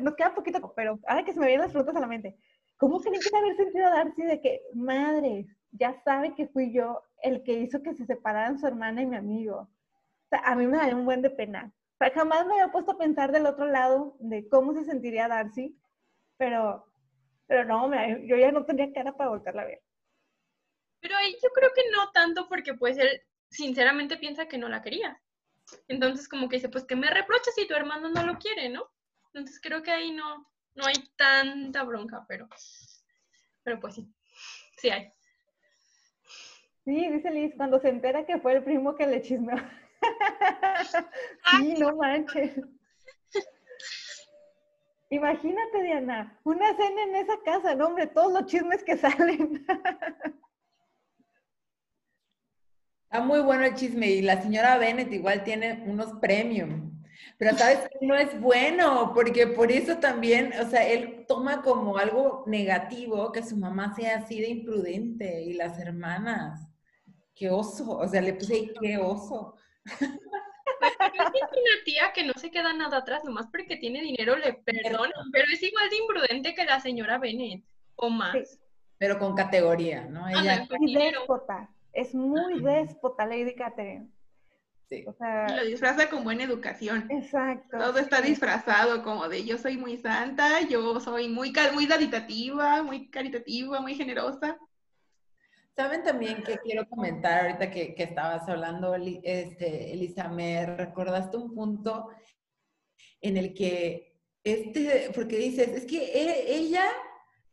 nos queda poquito, pero ahora que se me vienen las frutas a la mente, ¿cómo creen que haber sentido Darcy de que, madre, ya sabe que fui yo el que hizo que se separaran su hermana y mi amigo? Sea, a mí me da un buen de pena. O sea, jamás me había puesto a pensar del otro lado de cómo se sentiría Darcy, pero, pero no, yo ya no tenía cara para volverla a ver. Pero yo creo que no tanto porque pues él sinceramente piensa que no la quería. Entonces como que dice, pues que me reproches si tu hermano no lo quiere, ¿no? Entonces creo que ahí no, no hay tanta bronca, pero, pero pues sí, sí hay. Sí, dice Liz, cuando se entera que fue el primo que le chismeó. (laughs) sí, no manches. Imagínate, Diana, una cena en esa casa, no, hombre, todos los chismes que (laughs) salen. Está muy bueno el chisme y la señora Bennett igual tiene unos premium. Pero sabes que no es bueno, porque por eso también, o sea, él toma como algo negativo que su mamá sea así de imprudente y las hermanas. Qué oso, o sea, le puse qué oso. Es una tía que no se queda nada atrás, nomás porque tiene dinero le perdonan, pero es igual de imprudente que la señora Bennett, o más. Pero con categoría, ¿no? Ella... Y déspota, es muy déspota Lady Catherine. Sí. O sea, Lo disfraza con buena educación. exacto. Todo está disfrazado como de yo soy muy santa, yo soy muy, muy caritativa, muy caritativa, muy generosa. Saben también que quiero comentar ahorita que, que estabas hablando, este, Elisa, me recordaste un punto en el que, este, porque dices, es que e- ella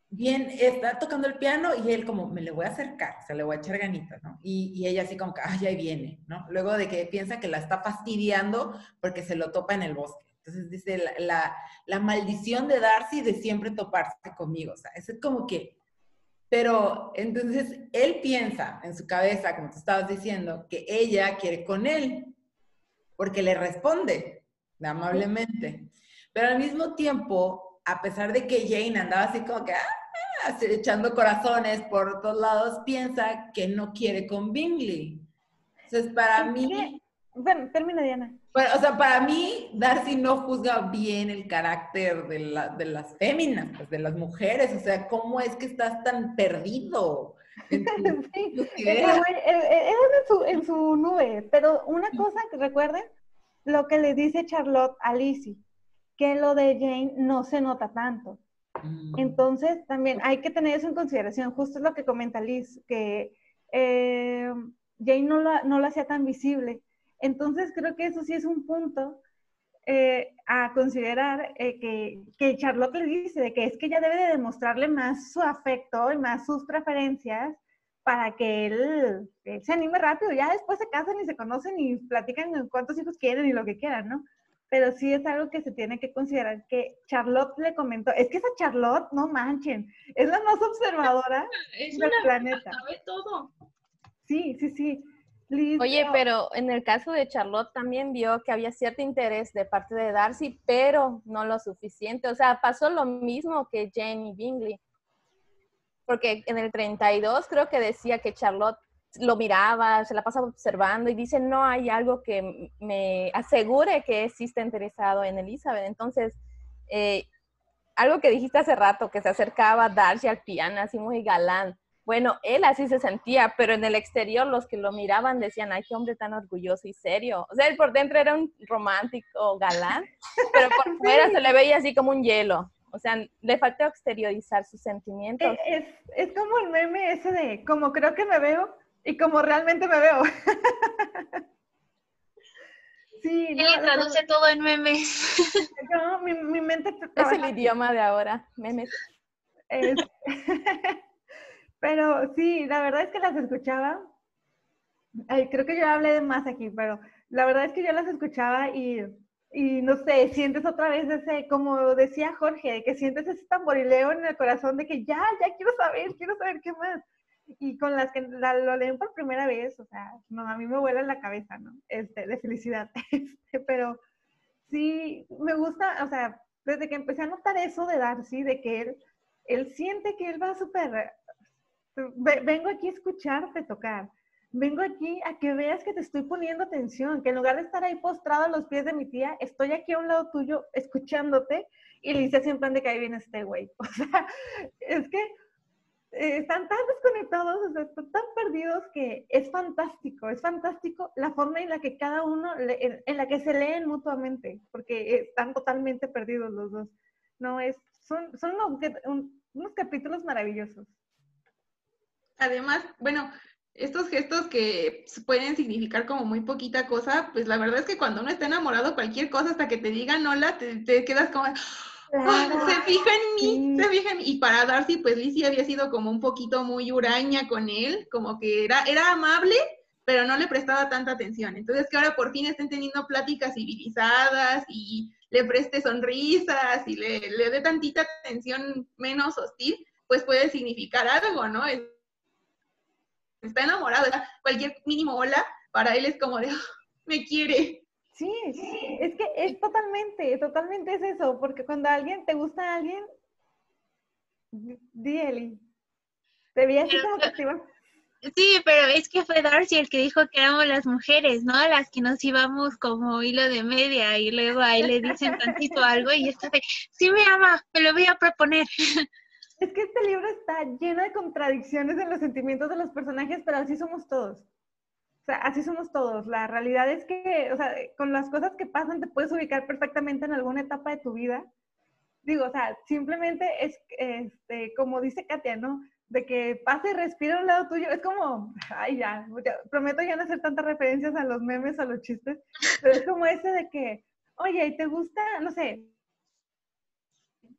bien está tocando el piano y él como, me le voy a acercar, o sea, le voy a echar ganitas, ¿no? Y, y ella así como que, ay, ahí viene, ¿no? Luego de que piensa que la está fastidiando porque se lo topa en el bosque. Entonces dice, la, la, la maldición de Darcy de siempre toparse conmigo, o sea, es como que, pero entonces él piensa en su cabeza, como tú estabas diciendo, que ella quiere con él, porque le responde amablemente. Pero al mismo tiempo, a pesar de que Jane andaba así como que ah, echando corazones por todos lados, piensa que no quiere con Bingley. Entonces, para mí, Bueno, termina, Diana. bueno, o sea, para mí, Darcy no juzga bien el carácter de, la- de las féminas, pues, de las mujeres. O sea, ¿cómo es que estás tan perdido? (laughs) en tu- tu Ese idea? güey, él- él- él anda en su, en su nube, pero una cosa que recuerden, lo que le dice Charlotte a Lizzie, que lo de Jane no se nota tanto. Entonces, también hay que tener eso en consideración. Justo es lo que comenta Liz, que eh, Jane no la, no la hacía tan visible. Entonces, creo que eso sí es un punto eh, a considerar eh, que, que Charlotte le dice de que es que ella debe de demostrarle más su afecto y más sus preferencias para que él, él se anime rápido. Ya después se casan y se conocen y platican cuántos hijos quieren y lo que quieran, ¿no? Pero sí es algo que se tiene que considerar que Charlotte le comentó. Es que esa Charlotte, no manchen, es la más observadora Es del una planeta. sabe todo. Sí, sí, sí. Oye, pero en el caso de Charlotte también vio que había cierto interés de parte de Darcy, pero no lo suficiente. O sea, pasó lo mismo que Jane y Bingley. Porque en el 32 creo que decía que Charlotte lo miraba, se la pasaba observando y dice, no hay algo que me asegure que sí está interesado en Elizabeth. Entonces, eh, algo que dijiste hace rato, que se acercaba Darcy al piano así muy galán. Bueno, él así se sentía, pero en el exterior los que lo miraban decían, ay, qué hombre tan orgulloso y serio. O sea, él por dentro era un romántico galán, (laughs) pero por fuera se le veía así como un hielo. O sea, le faltó exteriorizar sus sentimientos. Eh, Es, es como el meme ese de como creo que me veo y como realmente me veo. (laughs) sí, Él no, le traduce todo en memes. (laughs) no, mi, mi mente Es el idioma de ahora, memes. Es- pero sí, la verdad es que las escuchaba. Creo que yo hablé de más aquí, pero la verdad es que yo las escuchaba y, y no sé, sientes otra vez ese, como decía Jorge, que sientes ese tamborileo en el corazón de que ya, ya quiero saber, quiero saber qué más. Y con las que la- lo leen por primera vez, o sea, no, a mí me vuela la cabeza, ¿no? Este, de felicidad. (laughs) Este, pero sí, me gusta, o sea, desde que empecé a notar eso de Darcy, de que él, él siente que él va súper, vengo aquí a escucharte tocar, vengo aquí a que veas que te estoy poniendo atención, que en lugar de estar ahí postrado a los pies de mi tía, estoy aquí a un lado tuyo escuchándote y le dice así en plan de que ahí viene este güey. (laughs) O sea, es que eh, están tan desconectados, o sea, están tan perdidos que es fantástico, es fantástico la forma en la que cada uno, le- en, la que se leen mutuamente, porque están totalmente perdidos los dos. No, es, son, son unos, unos capítulos maravillosos. Además, bueno, estos gestos que pueden significar como muy poquita cosa, pues la verdad es que cuando uno está enamorado, cualquier cosa hasta que te digan hola, te, te quedas como, ah, se fija en mí, se fija en mí. Y para Darcy, pues Lizzie había sido como un poquito muy huraña con él, como que era, era amable, pero no le prestaba tanta atención. Entonces que ahora por fin estén teniendo pláticas civilizadas y le preste sonrisas y le, le dé tantita atención menos hostil, pues puede significar algo, ¿no? Está enamorado, cualquier mínimo hola para él es como de, oh, me quiere. Sí, es que es totalmente, totalmente es eso, porque cuando alguien te gusta a alguien, di Eli, te vi así como que Sí, pero es que fue Darcy el que dijo que éramos las mujeres, ¿no? Las que nos íbamos como hilo de media y luego ahí le dicen tantito algo y esta de, sí me ama, me lo voy a proponer. (laughs) Es que este libro está lleno de contradicciones en los sentimientos de los personajes, pero así somos todos. O sea, así somos todos. La realidad es que, o sea, con las cosas que pasan te puedes ubicar perfectamente en alguna etapa de tu vida. Digo, o sea, simplemente es, este, como dice Katia, ¿no? De que pase y respira a un lado tuyo. Es como, ay, ya, prometo ya no hacer tantas referencias a los memes, a los chistes, pero es como ese de que, oye, ¿y te gusta? No sé,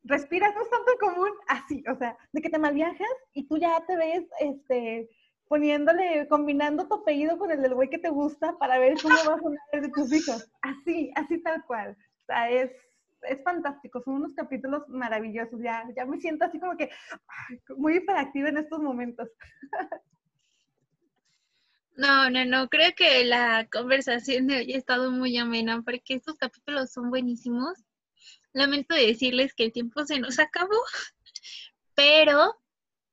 respiras no es tanto común (laughs) así, o sea, de que te malviajas y tú ya te ves, este, poniéndole, combinando tu apellido con el del güey que te gusta para ver cómo va a sonar de tus hijos. Así, así tal cual. O sea, es, es fantástico, son unos capítulos maravillosos. Ya, ya me siento así como que muy hiperactiva en estos momentos. (laughs) No, no, no, creo que la conversación de hoy ha estado muy amena porque estos capítulos son buenísimos Lamento decirles que el tiempo se nos acabó, (laughs) pero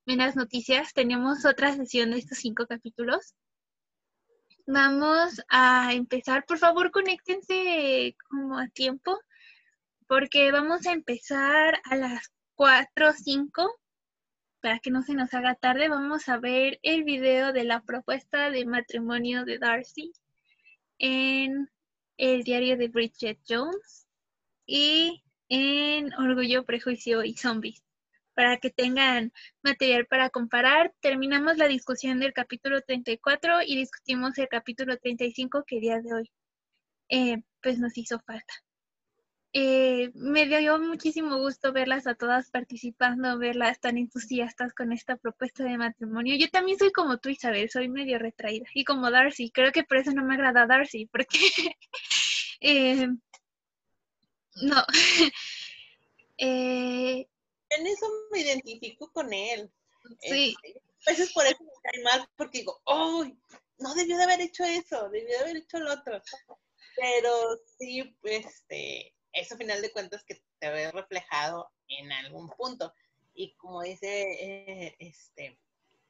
en las noticias tenemos otra sesión de estos cinco capítulos. Vamos a empezar, por favor, conéctense como a tiempo, porque vamos a empezar a las 4 o 5 para que no se nos haga tarde. Vamos a ver el video de la propuesta de matrimonio de Darcy en el diario de Bridget Jones y en Orgullo, Prejuicio y Zombies, para que tengan material para comparar. Terminamos la discusión del capítulo 34 y discutimos el capítulo 35 que día de hoy eh, pues nos hizo falta. Eh, me dio muchísimo gusto verlas a todas participando, verlas tan entusiastas con esta propuesta de matrimonio. Yo también soy como tú, Isabel, soy medio retraída. Y como Darcy, creo que por eso no me agrada Darcy, porque (laughs) eh, no. (laughs) eh, en eso me identifico con él. Sí. Este, a veces por eso me cae mal, porque digo, ¡ay! no debió de haber hecho eso, debió de haber hecho lo otro. Pero sí, este, eso a final de cuentas que te ve reflejado en algún punto. Y como dice, eh, este,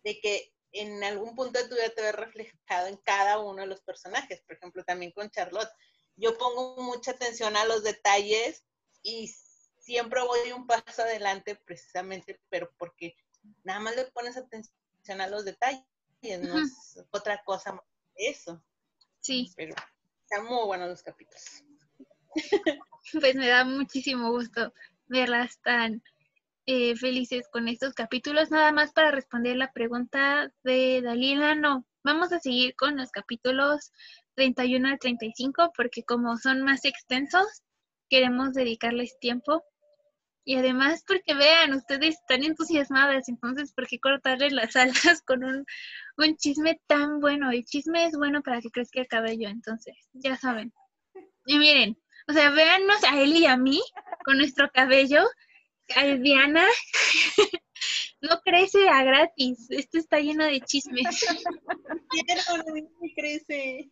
de que en algún punto de tu vida te ve reflejado en cada uno de los personajes. Por ejemplo, también con Charlotte yo pongo mucha atención a los detalles y siempre voy un paso adelante precisamente, pero porque nada más le pones atención a los detalles, no es otra cosa más que eso. Sí. Pero están muy buenos los capítulos. (laughs) Pues me da muchísimo gusto verlas tan eh, felices con estos capítulos. Nada más para responder la pregunta de Dalila, no. Vamos a seguir con los capítulos 31 al 35 porque como son más extensos, queremos dedicarles tiempo. Y además porque vean, ustedes están entusiasmadas, entonces ¿por qué cortarles las (laughs) alas con un, un chisme tan bueno? El chisme es bueno para que crezca el cabello, entonces, ya saben. Y miren, o sea, véannos a él y a mí con nuestro cabello, a Diana, (laughs) no crece a gratis, esto está lleno de chismes. (laughs) crece.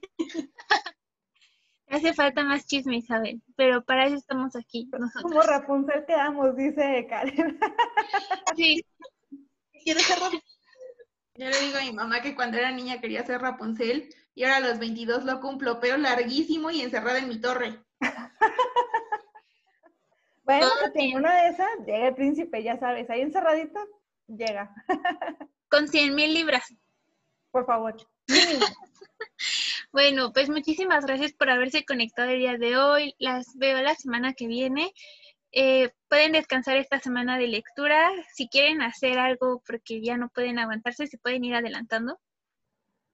Hace falta más chisme, Isabel, pero para eso estamos aquí. Nosotros. Como Rapunzel quedamos, dice Karen. (laughs) Sí. ¿Quieres ser Rapunzel? Yo le digo a mi mamá que cuando era niña quería ser Rapunzel y ahora a los 22 lo cumplo, pero larguísimo y encerrada en mi torre. (laughs) bueno, en una de esas llega el príncipe, ya sabes, ahí encerradito, llega. Con 100 mil libras. Por favor. (laughs) bueno, pues muchísimas gracias por haberse conectado el día de hoy. Las veo la semana que viene. Eh, pueden descansar esta semana de lectura. Si quieren hacer algo porque ya no pueden aguantarse, se pueden ir adelantando.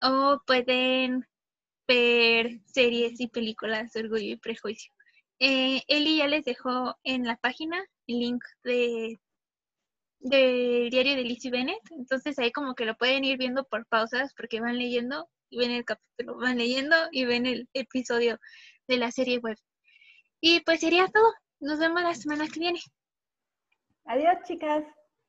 O pueden ver series y películas de Orgullo y Prejuicio. Eh, Eli ya les dejó en la página el link de del diario de Lizzie Bennett. Entonces ahí como que lo pueden ir viendo por pausas porque van leyendo y ven el capítulo, van leyendo y ven el episodio de la serie web. Y pues sería todo. Nos vemos la semana que viene. Adiós, chicas.